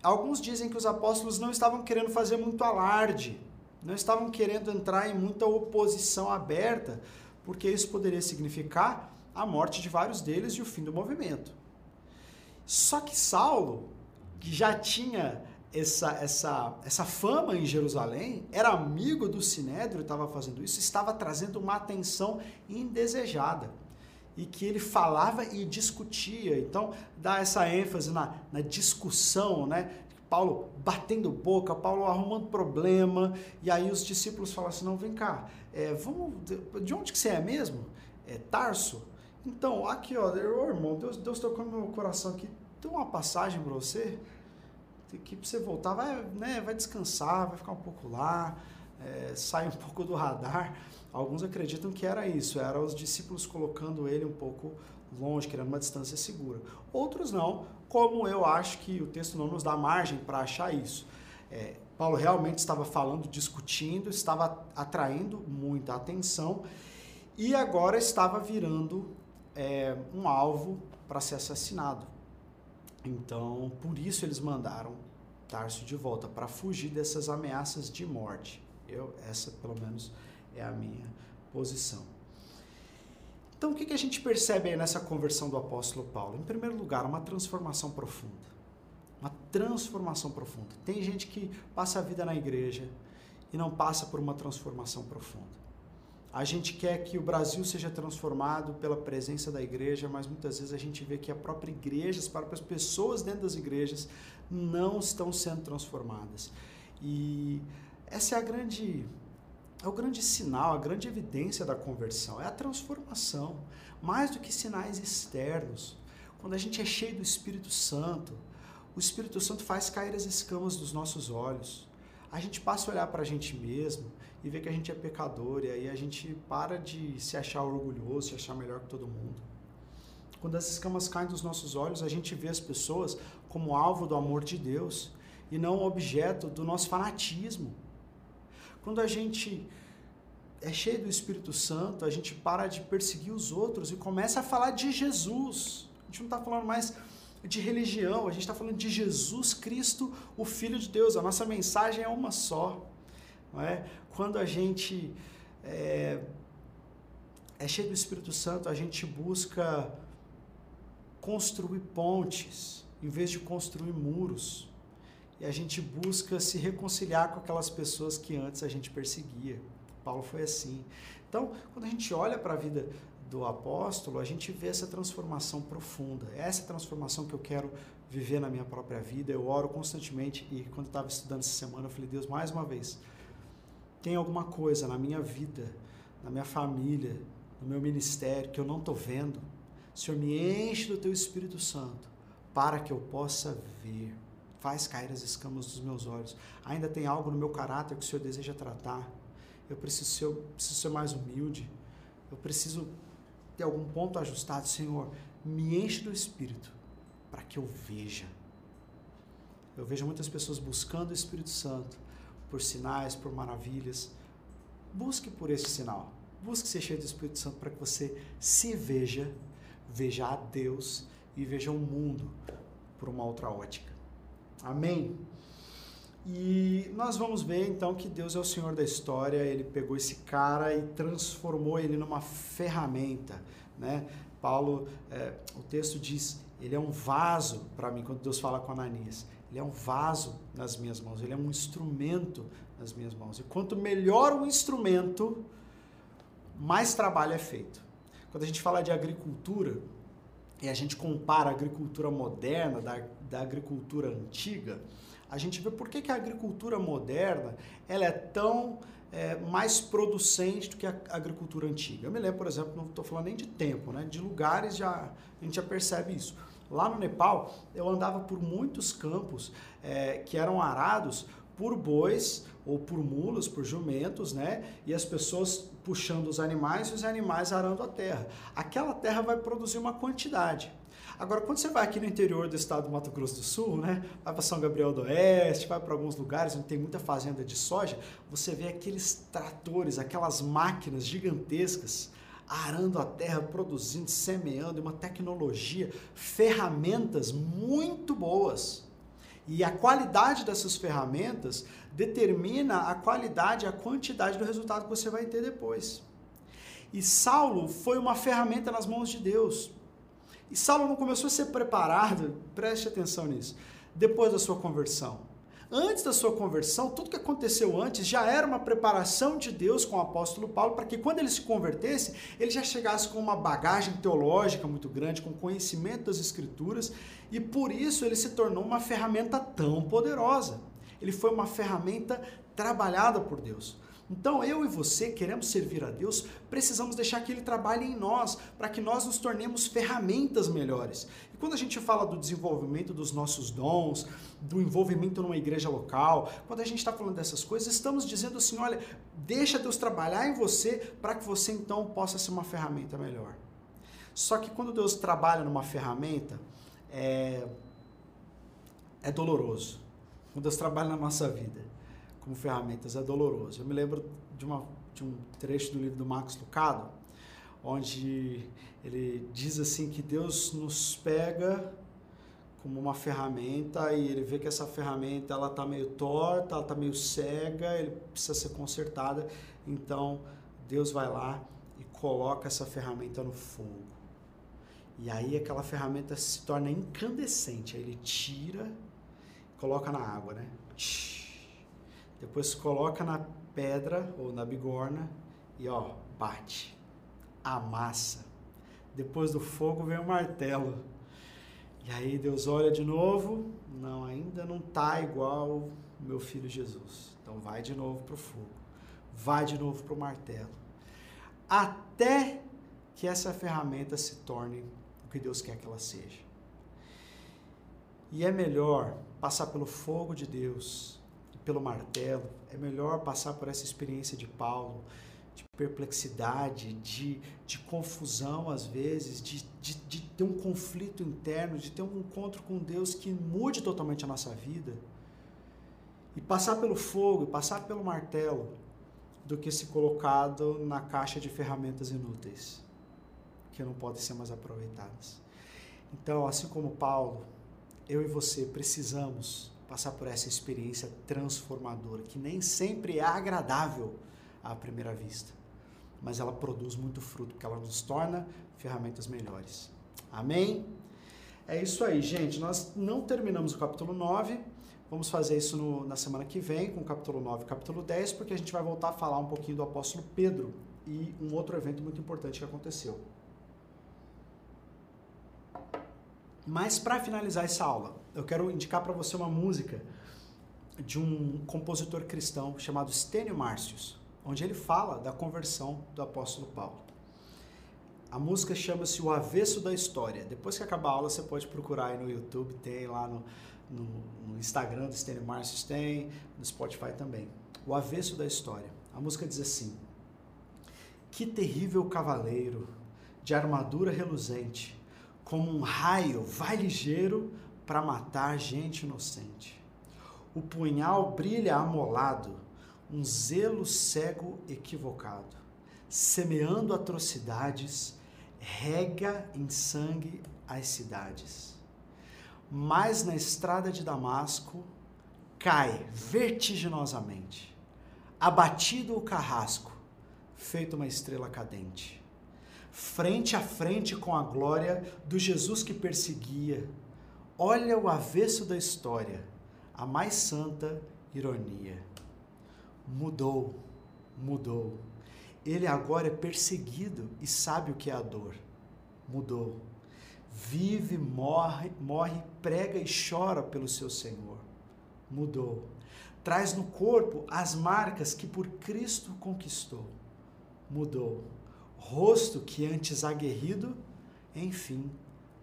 Alguns dizem que os apóstolos não estavam querendo fazer muito alarde, não estavam querendo entrar em muita oposição aberta, porque isso poderia significar a morte de vários deles e o fim do movimento. Só que Saulo, que já tinha essa, essa, essa fama em Jerusalém, era amigo do Sinédrio, estava fazendo isso, estava trazendo uma atenção indesejada. E que ele falava e discutia. Então, dá essa ênfase na, na discussão, né? Paulo batendo boca, Paulo arrumando problema, e aí os discípulos falam assim: não, vem cá, é, vamos, de onde que você é mesmo? É Tarso? Então, aqui, ó, irmão, Deus, Deus tocou no meu coração aqui. Tem uma passagem para você, que para você voltar, vai, né, vai descansar, vai ficar um pouco lá, é, sai um pouco do radar. Alguns acreditam que era isso, era os discípulos colocando ele um pouco longe, querendo uma distância segura. Outros não, como eu acho que o texto não nos dá margem para achar isso. É, Paulo realmente estava falando, discutindo, estava atraindo muita atenção e agora estava virando é, um alvo para ser assassinado. Então, por isso eles mandaram Tarso de volta, para fugir dessas ameaças de morte. Eu, essa, pelo menos, é a minha posição. Então, o que, que a gente percebe aí nessa conversão do apóstolo Paulo? Em primeiro lugar, uma transformação profunda. Uma transformação profunda. Tem gente que passa a vida na igreja e não passa por uma transformação profunda. A gente quer que o Brasil seja transformado pela presença da igreja, mas muitas vezes a gente vê que a própria igreja, as próprias pessoas dentro das igrejas não estão sendo transformadas. E essa é a grande é o grande sinal, a grande evidência da conversão, é a transformação, mais do que sinais externos. Quando a gente é cheio do Espírito Santo, o Espírito Santo faz cair as escamas dos nossos olhos. A gente passa a olhar para a gente mesmo e ver que a gente é pecador, e aí a gente para de se achar orgulhoso, se achar melhor que todo mundo. Quando as escamas caem dos nossos olhos, a gente vê as pessoas como alvo do amor de Deus e não objeto do nosso fanatismo. Quando a gente é cheio do Espírito Santo, a gente para de perseguir os outros e começa a falar de Jesus. A gente não está falando mais de religião, a gente está falando de Jesus Cristo, o Filho de Deus. A nossa mensagem é uma só. Não é? Quando a gente é, é cheio do Espírito Santo, a gente busca construir pontes em vez de construir muros. E a gente busca se reconciliar com aquelas pessoas que antes a gente perseguia. Paulo foi assim. Então, quando a gente olha para a vida do apóstolo, a gente vê essa transformação profunda. Essa transformação que eu quero viver na minha própria vida. Eu oro constantemente e quando estava estudando essa semana, eu falei: Deus, mais uma vez, tem alguma coisa na minha vida, na minha família, no meu ministério que eu não estou vendo. Senhor, me enche do teu Espírito Santo para que eu possa ver. Faz cair as escamas dos meus olhos. Ainda tem algo no meu caráter que o Senhor deseja tratar. Eu preciso ser, eu preciso ser mais humilde. Eu preciso ter algum ponto ajustado. Senhor, me enche do Espírito para que eu veja. Eu vejo muitas pessoas buscando o Espírito Santo por sinais, por maravilhas. Busque por esse sinal. Busque ser cheio do Espírito Santo para que você se veja, veja a Deus e veja o mundo por uma outra ótica. Amém? E nós vamos ver então que Deus é o Senhor da história, ele pegou esse cara e transformou ele numa ferramenta, né? Paulo, é, o texto diz, ele é um vaso para mim, quando Deus fala com Ananias, ele é um vaso nas minhas mãos, ele é um instrumento nas minhas mãos. E quanto melhor o instrumento, mais trabalho é feito. Quando a gente fala de agricultura, e a gente compara a agricultura moderna da, da agricultura antiga, a gente vê por que, que a agricultura moderna ela é tão é, mais producente do que a agricultura antiga. Eu me lembro, por exemplo, não estou falando nem de tempo, né? de lugares já a gente já percebe isso. Lá no Nepal, eu andava por muitos campos é, que eram arados por bois ou por mulas, por jumentos, né? E as pessoas puxando os animais e os animais arando a terra. Aquela terra vai produzir uma quantidade. Agora, quando você vai aqui no interior do estado do Mato Grosso do Sul, né, vai para São Gabriel do Oeste, vai para alguns lugares onde tem muita fazenda de soja, você vê aqueles tratores, aquelas máquinas gigantescas arando a terra, produzindo, semeando, uma tecnologia, ferramentas muito boas. E a qualidade dessas ferramentas determina a qualidade, a quantidade do resultado que você vai ter depois. E Saulo foi uma ferramenta nas mãos de Deus. E Saulo não começou a ser preparado, preste atenção nisso, depois da sua conversão. Antes da sua conversão, tudo que aconteceu antes já era uma preparação de Deus com o apóstolo Paulo para que quando ele se convertesse, ele já chegasse com uma bagagem teológica muito grande, com conhecimento das escrituras, e por isso ele se tornou uma ferramenta tão poderosa. Ele foi uma ferramenta trabalhada por Deus. Então, eu e você queremos servir a Deus, precisamos deixar que Ele trabalhe em nós, para que nós nos tornemos ferramentas melhores. E quando a gente fala do desenvolvimento dos nossos dons, do envolvimento numa igreja local, quando a gente está falando dessas coisas, estamos dizendo assim: olha, deixa Deus trabalhar em você para que você então possa ser uma ferramenta melhor. Só que quando Deus trabalha numa ferramenta, é, é doloroso. Quando Deus trabalha na nossa vida como ferramentas é doloroso. Eu me lembro de, uma, de um trecho do livro do Max Lucado, onde ele diz assim que Deus nos pega como uma ferramenta e ele vê que essa ferramenta ela está meio torta, ela está meio cega, ele precisa ser consertada. Então Deus vai lá e coloca essa ferramenta no fogo. E aí aquela ferramenta se torna incandescente. Aí ele tira, coloca na água, né? Depois coloca na pedra ou na bigorna e ó, bate, amassa. Depois do fogo vem o martelo. E aí Deus olha de novo, não, ainda não tá igual meu filho Jesus. Então vai de novo pro fogo. Vai de novo pro martelo. Até que essa ferramenta se torne o que Deus quer que ela seja. E é melhor passar pelo fogo de Deus pelo martelo, é melhor passar por essa experiência de Paulo, de perplexidade, de, de confusão às vezes, de, de, de ter um conflito interno, de ter um encontro com Deus que mude totalmente a nossa vida, e passar pelo fogo, passar pelo martelo, do que se colocado na caixa de ferramentas inúteis, que não podem ser mais aproveitadas. Então, assim como Paulo, eu e você precisamos passar por essa experiência transformadora, que nem sempre é agradável à primeira vista, mas ela produz muito fruto, porque ela nos torna ferramentas melhores. Amém? É isso aí, gente. Nós não terminamos o capítulo 9. Vamos fazer isso no, na semana que vem, com o capítulo 9 e capítulo 10, porque a gente vai voltar a falar um pouquinho do apóstolo Pedro e um outro evento muito importante que aconteceu. Mas para finalizar essa aula, eu quero indicar para você uma música de um compositor cristão chamado Stênio Márcios, onde ele fala da conversão do apóstolo Paulo. A música chama-se O Avesso da História. Depois que acabar a aula, você pode procurar aí no YouTube, tem lá no, no, no Instagram do Stênio Márcios, tem, no Spotify também. O Avesso da História. A música diz assim: Que terrível cavaleiro, de armadura reluzente, como um raio, vai ligeiro para matar gente inocente. O punhal brilha amolado, um zelo cego equivocado, semeando atrocidades, rega em sangue as cidades. Mas na estrada de Damasco cai vertiginosamente, abatido o carrasco, feito uma estrela cadente frente a frente com a glória do Jesus que perseguia. Olha o avesso da história, a mais santa ironia. Mudou, mudou. Ele agora é perseguido e sabe o que é a dor. Mudou. Vive, morre, morre, prega e chora pelo seu Senhor. Mudou. Traz no corpo as marcas que por Cristo conquistou. Mudou. Rosto que antes aguerrido, enfim,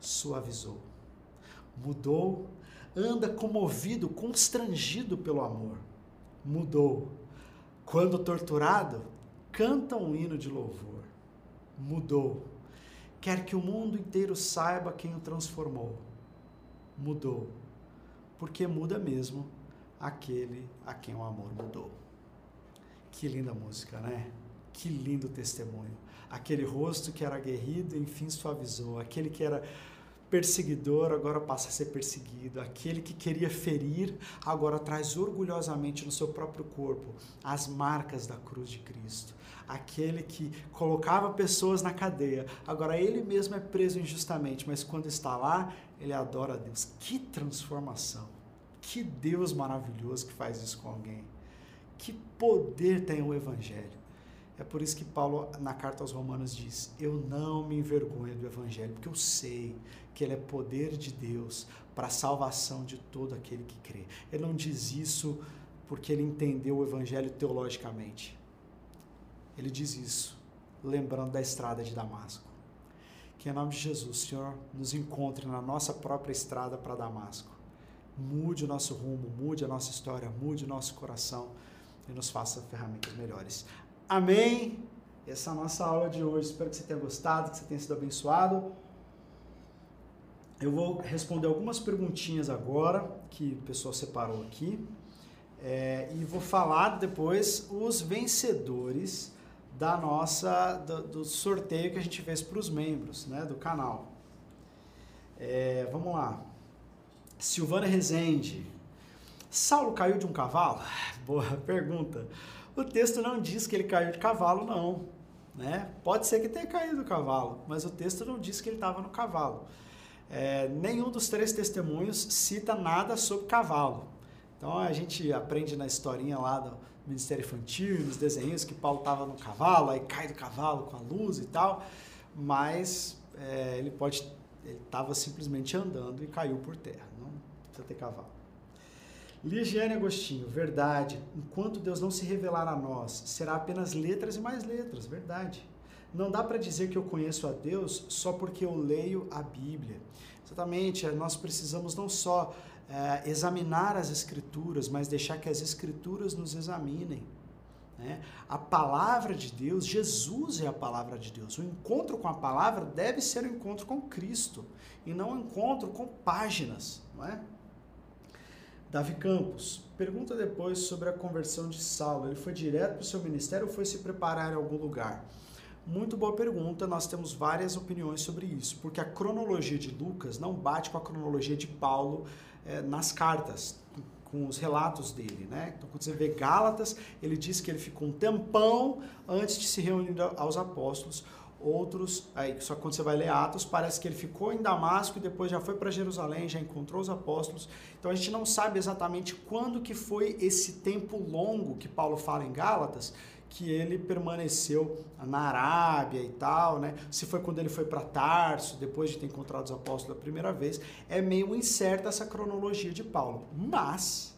suavizou. Mudou. Anda comovido, constrangido pelo amor. Mudou. Quando torturado, canta um hino de louvor. Mudou. Quer que o mundo inteiro saiba quem o transformou. Mudou. Porque muda mesmo aquele a quem o amor mudou. Que linda música, né? Que lindo testemunho. Aquele rosto que era aguerrido, enfim suavizou. Aquele que era perseguidor agora passa a ser perseguido. Aquele que queria ferir agora traz orgulhosamente no seu próprio corpo as marcas da cruz de Cristo. Aquele que colocava pessoas na cadeia, agora ele mesmo é preso injustamente, mas quando está lá, ele adora a Deus. Que transformação! Que Deus maravilhoso que faz isso com alguém. Que poder tem o Evangelho. É por isso que Paulo, na carta aos Romanos, diz: Eu não me envergonho do Evangelho, porque eu sei que ele é poder de Deus para a salvação de todo aquele que crê. Ele não diz isso porque ele entendeu o Evangelho teologicamente. Ele diz isso lembrando da estrada de Damasco. Que em nome de Jesus, Senhor, nos encontre na nossa própria estrada para Damasco. Mude o nosso rumo, mude a nossa história, mude o nosso coração e nos faça ferramentas melhores. Amém? Essa é a nossa aula de hoje. Espero que você tenha gostado, que você tenha sido abençoado. Eu vou responder algumas perguntinhas agora que o pessoal separou aqui. É, e vou falar depois os vencedores da nossa do, do sorteio que a gente fez para os membros né, do canal. É, vamos lá. Silvana Rezende. Saulo caiu de um cavalo? Boa pergunta. O texto não diz que ele caiu de cavalo, não. Né? Pode ser que tenha caído do cavalo, mas o texto não diz que ele estava no cavalo. É, nenhum dos três testemunhos cita nada sobre cavalo. Então a gente aprende na historinha lá do Ministério Infantil, nos desenhos, que Paulo estava no cavalo, aí cai do cavalo com a luz e tal, mas é, ele pode, ele estava simplesmente andando e caiu por terra, não precisa ter cavalo. Ligiane Agostinho, verdade. Enquanto Deus não se revelar a nós, será apenas letras e mais letras, verdade. Não dá para dizer que eu conheço a Deus só porque eu leio a Bíblia. Exatamente, nós precisamos não só é, examinar as Escrituras, mas deixar que as Escrituras nos examinem. Né? A palavra de Deus, Jesus é a palavra de Deus. O encontro com a palavra deve ser o um encontro com Cristo e não um encontro com páginas. Não é? Davi Campos, pergunta depois sobre a conversão de Saulo. Ele foi direto para o seu ministério ou foi se preparar em algum lugar? Muito boa pergunta, nós temos várias opiniões sobre isso, porque a cronologia de Lucas não bate com a cronologia de Paulo é, nas cartas, com os relatos dele, né? Então, quando você vê Gálatas, ele diz que ele ficou um tempão antes de se reunir aos apóstolos. Outros, aí, só quando você vai ler Atos, parece que ele ficou em Damasco e depois já foi para Jerusalém, já encontrou os apóstolos. Então a gente não sabe exatamente quando que foi esse tempo longo que Paulo fala em Gálatas, que ele permaneceu na Arábia e tal, né? Se foi quando ele foi para Tarso, depois de ter encontrado os apóstolos a primeira vez, é meio incerta essa cronologia de Paulo. Mas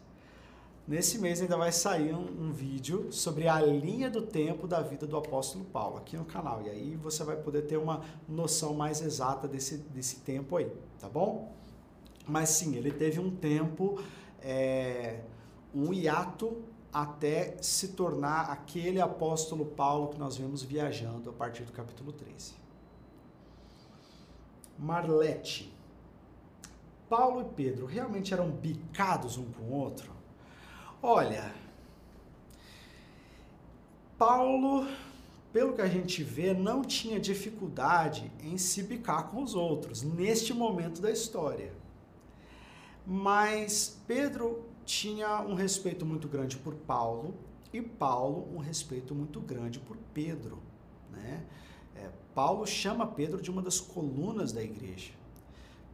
nesse mês ainda vai sair um, um, vídeo sobre a linha do tempo da vida do apóstolo Paulo aqui no canal. E aí você vai poder ter uma noção mais exata desse, desse tempo aí, tá bom? Mas sim, ele teve um tempo, é, um hiato até se tornar aquele apóstolo Paulo que nós vemos viajando a partir do capítulo 13. Marlete. Paulo e Pedro realmente eram bicados um com o outro? Olha, Paulo, pelo que a gente vê, não tinha dificuldade em se bicar com os outros neste momento da história. Mas Pedro tinha um respeito muito grande por Paulo e Paulo um respeito muito grande por Pedro. Né? É, Paulo chama Pedro de uma das colunas da igreja.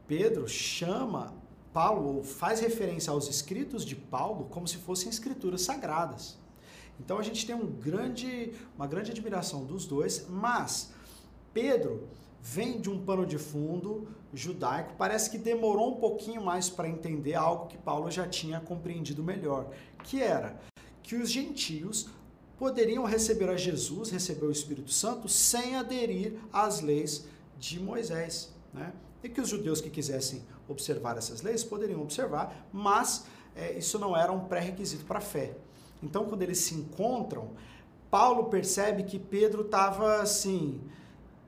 Pedro chama Paulo, faz referência aos escritos de Paulo como se fossem escrituras sagradas. Então a gente tem um grande, uma grande admiração dos dois, mas Pedro vem de um pano de fundo judaico. Parece que demorou um pouquinho mais para entender algo que Paulo já tinha compreendido melhor, que era que os gentios poderiam receber a Jesus, receber o Espírito Santo, sem aderir às leis de Moisés. Né? E que os judeus que quisessem observar essas leis poderiam observar, mas é, isso não era um pré-requisito para a fé. Então, quando eles se encontram, Paulo percebe que Pedro estava assim,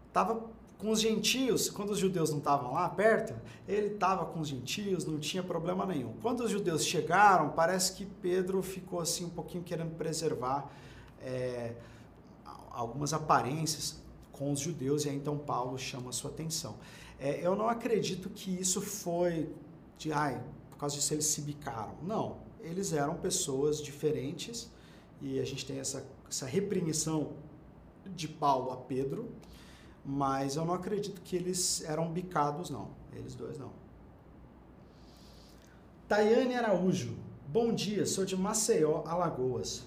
estava com os gentios, quando os judeus não estavam lá perto, ele estava com os gentios, não tinha problema nenhum. Quando os judeus chegaram, parece que Pedro ficou assim um pouquinho querendo preservar é, algumas aparências com os judeus, e aí então Paulo chama a sua atenção. É, eu não acredito que isso foi de, ai, por causa disso eles se bicaram. Não, eles eram pessoas diferentes, e a gente tem essa, essa repreensão de Paulo a Pedro, mas eu não acredito que eles eram bicados, não. Eles dois não. Tayane Araújo. Bom dia, sou de Maceió, Alagoas.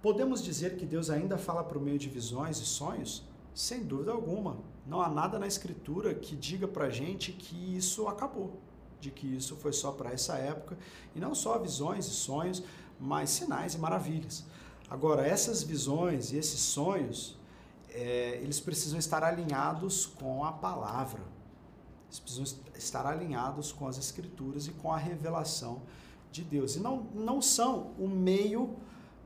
Podemos dizer que Deus ainda fala por meio de visões e sonhos? Sem dúvida alguma. Não há nada na Escritura que diga pra gente que isso acabou, de que isso foi só para essa época. E não só visões e sonhos, mas sinais e maravilhas. Agora, essas visões e esses sonhos é, eles precisam estar alinhados com a palavra. Eles precisam estar alinhados com as escrituras e com a revelação de Deus. E não, não são o meio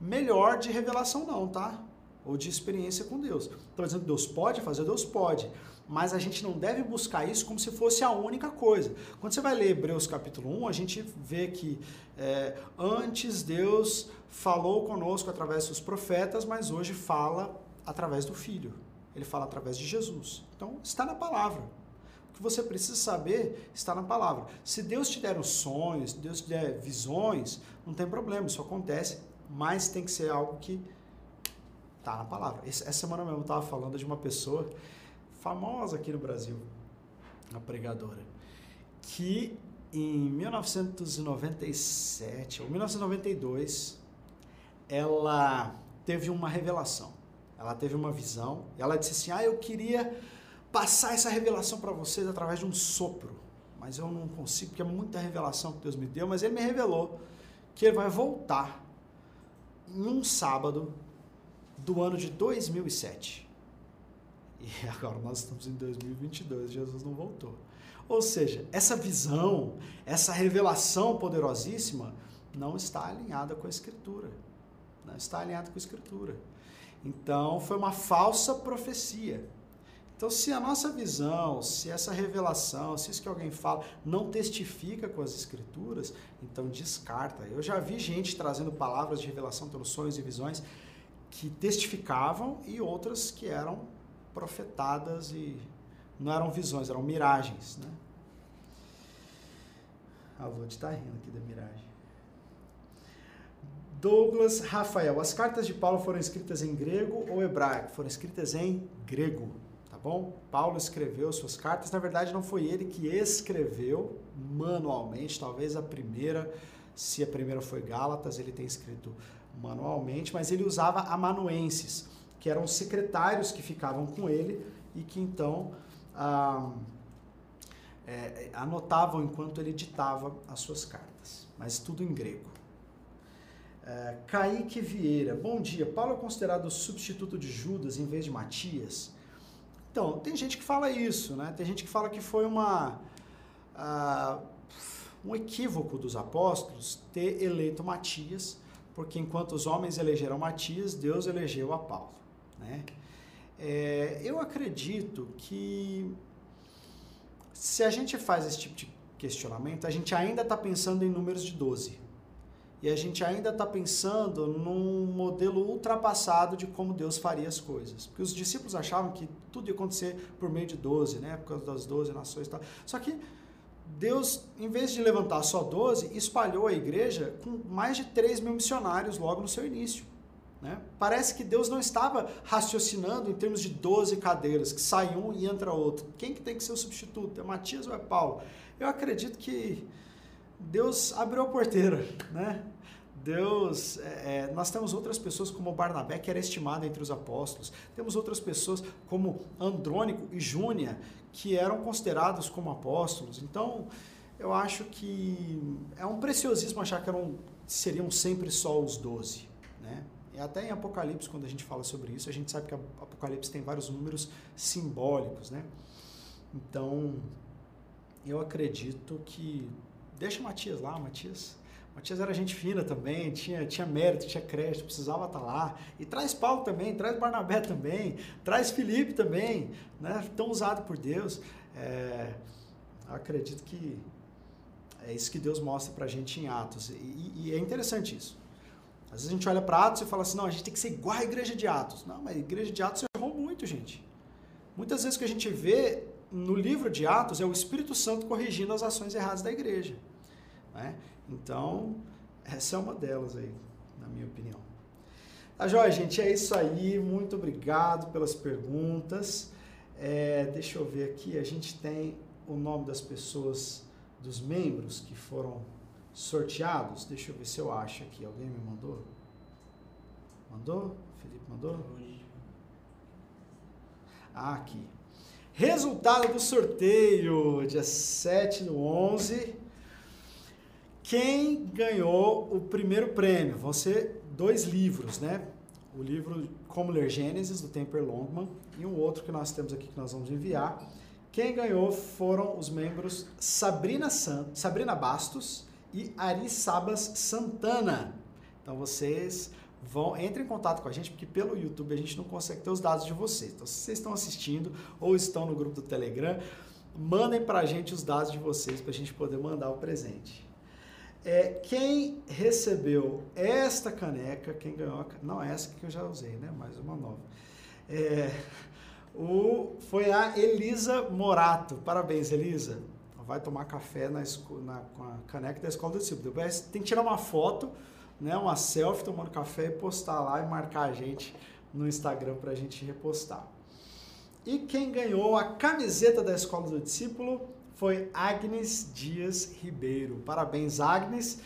melhor de revelação, não, tá? Ou de experiência com Deus. Estou dizendo que Deus pode fazer, Deus pode. Mas a gente não deve buscar isso como se fosse a única coisa. Quando você vai ler Hebreus capítulo 1, a gente vê que é, antes Deus falou conosco através dos profetas, mas hoje fala através do Filho. Ele fala através de Jesus. Então, está na palavra. O que você precisa saber está na palavra. Se Deus te der os sonhos, Deus te der visões, não tem problema, isso acontece, mas tem que ser algo que está na palavra. Essa semana mesmo eu estava falando de uma pessoa famosa aqui no Brasil, uma pregadora, que em 1997 ou 1992 ela teve uma revelação. Ela teve uma visão e ela disse assim: Ah, eu queria passar essa revelação para vocês através de um sopro, mas eu não consigo, porque é muita revelação que Deus me deu. Mas Ele me revelou que Ele vai voltar em um sábado do ano de 2007. E agora nós estamos em 2022, Jesus não voltou. Ou seja, essa visão, essa revelação poderosíssima não está alinhada com a Escritura. Não está alinhada com a Escritura. Então, foi uma falsa profecia. Então, se a nossa visão, se essa revelação, se isso que alguém fala não testifica com as escrituras, então descarta. Eu já vi gente trazendo palavras de revelação pelos sonhos e visões que testificavam e outras que eram profetadas e não eram visões, eram miragens, né? A Lud está rindo aqui da miragem. Douglas Rafael, as cartas de Paulo foram escritas em grego ou hebraico? Foram escritas em grego, tá bom? Paulo escreveu suas cartas, na verdade não foi ele que escreveu manualmente, talvez a primeira, se a primeira foi Gálatas, ele tem escrito manualmente, mas ele usava amanuenses, que eram secretários que ficavam com ele e que então ah, é, anotavam enquanto ele ditava as suas cartas, mas tudo em grego. É, Kaique Vieira, bom dia. Paulo é considerado substituto de Judas em vez de Matias? Então, tem gente que fala isso, né? Tem gente que fala que foi uma, uh, um equívoco dos apóstolos ter eleito Matias, porque enquanto os homens elegeram Matias, Deus elegeu a Paulo, né? É, eu acredito que se a gente faz esse tipo de questionamento, a gente ainda está pensando em números de 12 e a gente ainda está pensando num modelo ultrapassado de como Deus faria as coisas. Porque os discípulos achavam que tudo ia acontecer por meio de 12, né? por causa das 12 nações e tal. Só que Deus, em vez de levantar só 12, espalhou a igreja com mais de 3 mil missionários logo no seu início. Né? Parece que Deus não estava raciocinando em termos de 12 cadeiras, que sai um e entra outro. Quem que tem que ser o substituto? É Matias ou é Paulo? Eu acredito que Deus abriu a porteira, né? Deus, é, é, nós temos outras pessoas como Barnabé, que era estimado entre os apóstolos. Temos outras pessoas como Andrônico e Júnia, que eram considerados como apóstolos. Então, eu acho que é um preciosismo achar que eram, seriam sempre só os doze. Né? E até em Apocalipse, quando a gente fala sobre isso, a gente sabe que Apocalipse tem vários números simbólicos. Né? Então, eu acredito que. Deixa Matias lá, Matias Matias era gente fina também, tinha, tinha mérito, tinha crédito, precisava estar tá lá. E traz Paulo também, traz Barnabé também, traz Felipe também, né? tão usado por Deus. É, acredito que é isso que Deus mostra para a gente em Atos. E, e, é interessante isso. Às vezes a gente olha para Atos e fala assim, não, a gente tem que ser igual à igreja de Atos. Não, mas a igreja de Atos errou muito, gente. Muitas vezes o que a gente vê no livro de Atos é o Espírito Santo corrigindo as ações erradas da igreja. Né? Então, essa é uma delas aí, na minha opinião. Tá joia, gente? É isso aí. Muito obrigado pelas perguntas. É, deixa eu ver aqui. A gente tem o nome das pessoas, dos membros que foram sorteados. Deixa eu ver se eu acho aqui. Alguém me mandou? Mandou? Felipe mandou? Ah, aqui. Resultado do sorteio, dia 7 do 11 quem ganhou o primeiro prêmio? Vão ser dois livros, né? O livro Como Ler Gênesis, do Temper Longman, e um outro que nós temos aqui que nós vamos enviar. Quem ganhou foram os membros Sabrina, San... Sabrina Bastos e Ari Sabas Santana. Então vocês vão entrem em contato com a gente, porque pelo YouTube a gente não consegue ter os dados de vocês. Então, se vocês estão assistindo ou estão no grupo do Telegram, mandem para a gente os dados de vocês para a gente poder mandar o presente. É, quem recebeu esta caneca, quem ganhou, não essa que eu já usei, né? Mais uma nova. É, o, foi a Elisa Morato. Parabéns, Elisa. Vai tomar café na, na, com a caneca da escola do discípulo. Tem que tirar uma foto, né? Uma selfie tomando café e postar lá e marcar a gente no Instagram para a gente repostar. E quem ganhou a camiseta da escola do discípulo foi Agnes Dias Ribeiro. Parabéns, Agnes.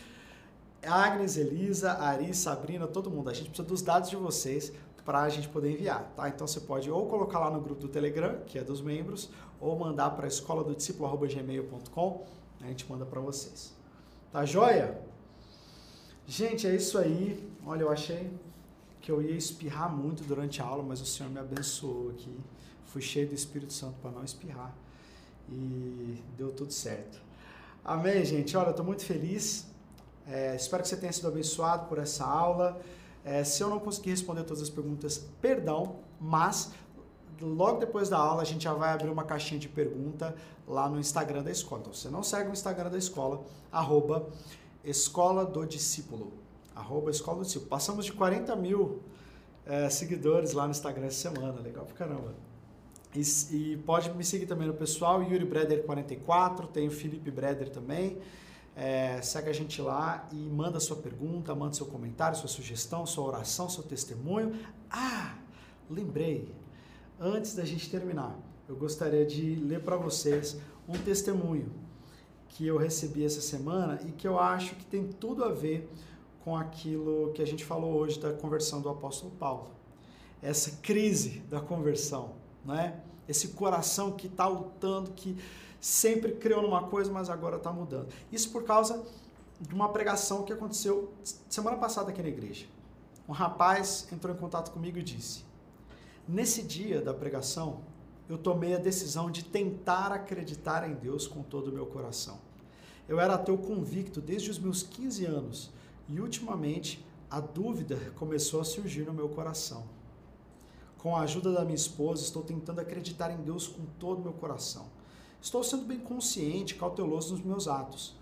Agnes, Elisa, Ari, Sabrina, todo mundo. A gente precisa dos dados de vocês para a gente poder enviar, tá? Então você pode ou colocar lá no grupo do Telegram, que é dos membros, ou mandar para escola do discípulo@gmail.com, a gente manda para vocês. Tá joia? Gente, é isso aí. Olha, eu achei que eu ia espirrar muito durante a aula, mas o Senhor me abençoou aqui. Fui cheio do Espírito Santo para não espirrar e deu tudo certo. Amém, gente? Olha, eu estou muito feliz. É, espero que você tenha sido abençoado por essa aula. É, se eu não conseguir responder todas as perguntas, perdão, mas logo depois da aula a gente já vai abrir uma caixinha de pergunta lá no Instagram da escola. Então, você não segue o Instagram da escola, arroba Escola do Discípulo. Arroba Escola do Discípulo. Passamos de 40 mil é, seguidores lá no Instagram essa semana. Legal pra caramba. E, e, pode me seguir também no pessoal, Yuri Breder44, tem o Felipe Breder também. É, segue a gente lá e manda sua pergunta, manda seu comentário, sua sugestão, sua oração, seu testemunho. Ah, lembrei, antes da gente terminar, eu gostaria de ler para vocês um testemunho que eu recebi essa semana e que eu acho que tem tudo a ver com aquilo que a gente falou hoje da conversão do apóstolo Paulo. Essa crise da conversão né? Esse coração que está lutando, que sempre criou numa coisa, mas agora está mudando. Isso por causa de uma pregação que aconteceu semana passada aqui na igreja. Um rapaz entrou em contato comigo e disse: Nesse dia da pregação, eu tomei a decisão de tentar acreditar em Deus com todo o meu coração. Eu era ateu convicto desde os meus 15 anos e ultimamente a dúvida começou a surgir no meu coração. Com a ajuda da minha esposa, estou tentando acreditar em Deus com todo o meu coração. Estou sendo bem consciente, cauteloso nos meus atos.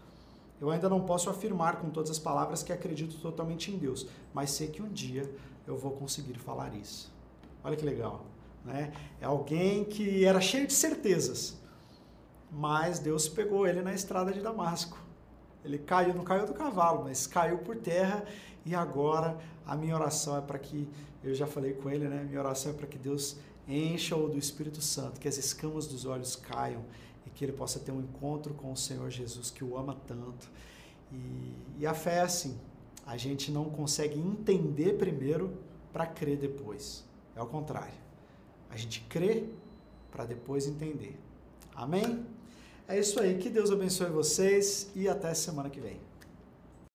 Eu ainda não posso afirmar com todas as palavras que acredito totalmente em Deus, mas sei que um dia eu vou conseguir falar isso. Olha que legal, né? É alguém que era cheio de certezas, mas Deus pegou ele na estrada de Damasco. Ele caiu, não caiu do cavalo, mas caiu por terra e agora a minha oração é para que eu já falei com ele, né? Minha oração é para que Deus encha-o do Espírito Santo, que as escamas dos olhos caiam e que ele possa ter um encontro com o Senhor Jesus, que o ama tanto. E, e a fé é assim. a gente não consegue entender primeiro para crer depois. É o contrário. A gente crê para depois entender. Amém? É isso aí. Que Deus abençoe vocês e até semana que vem.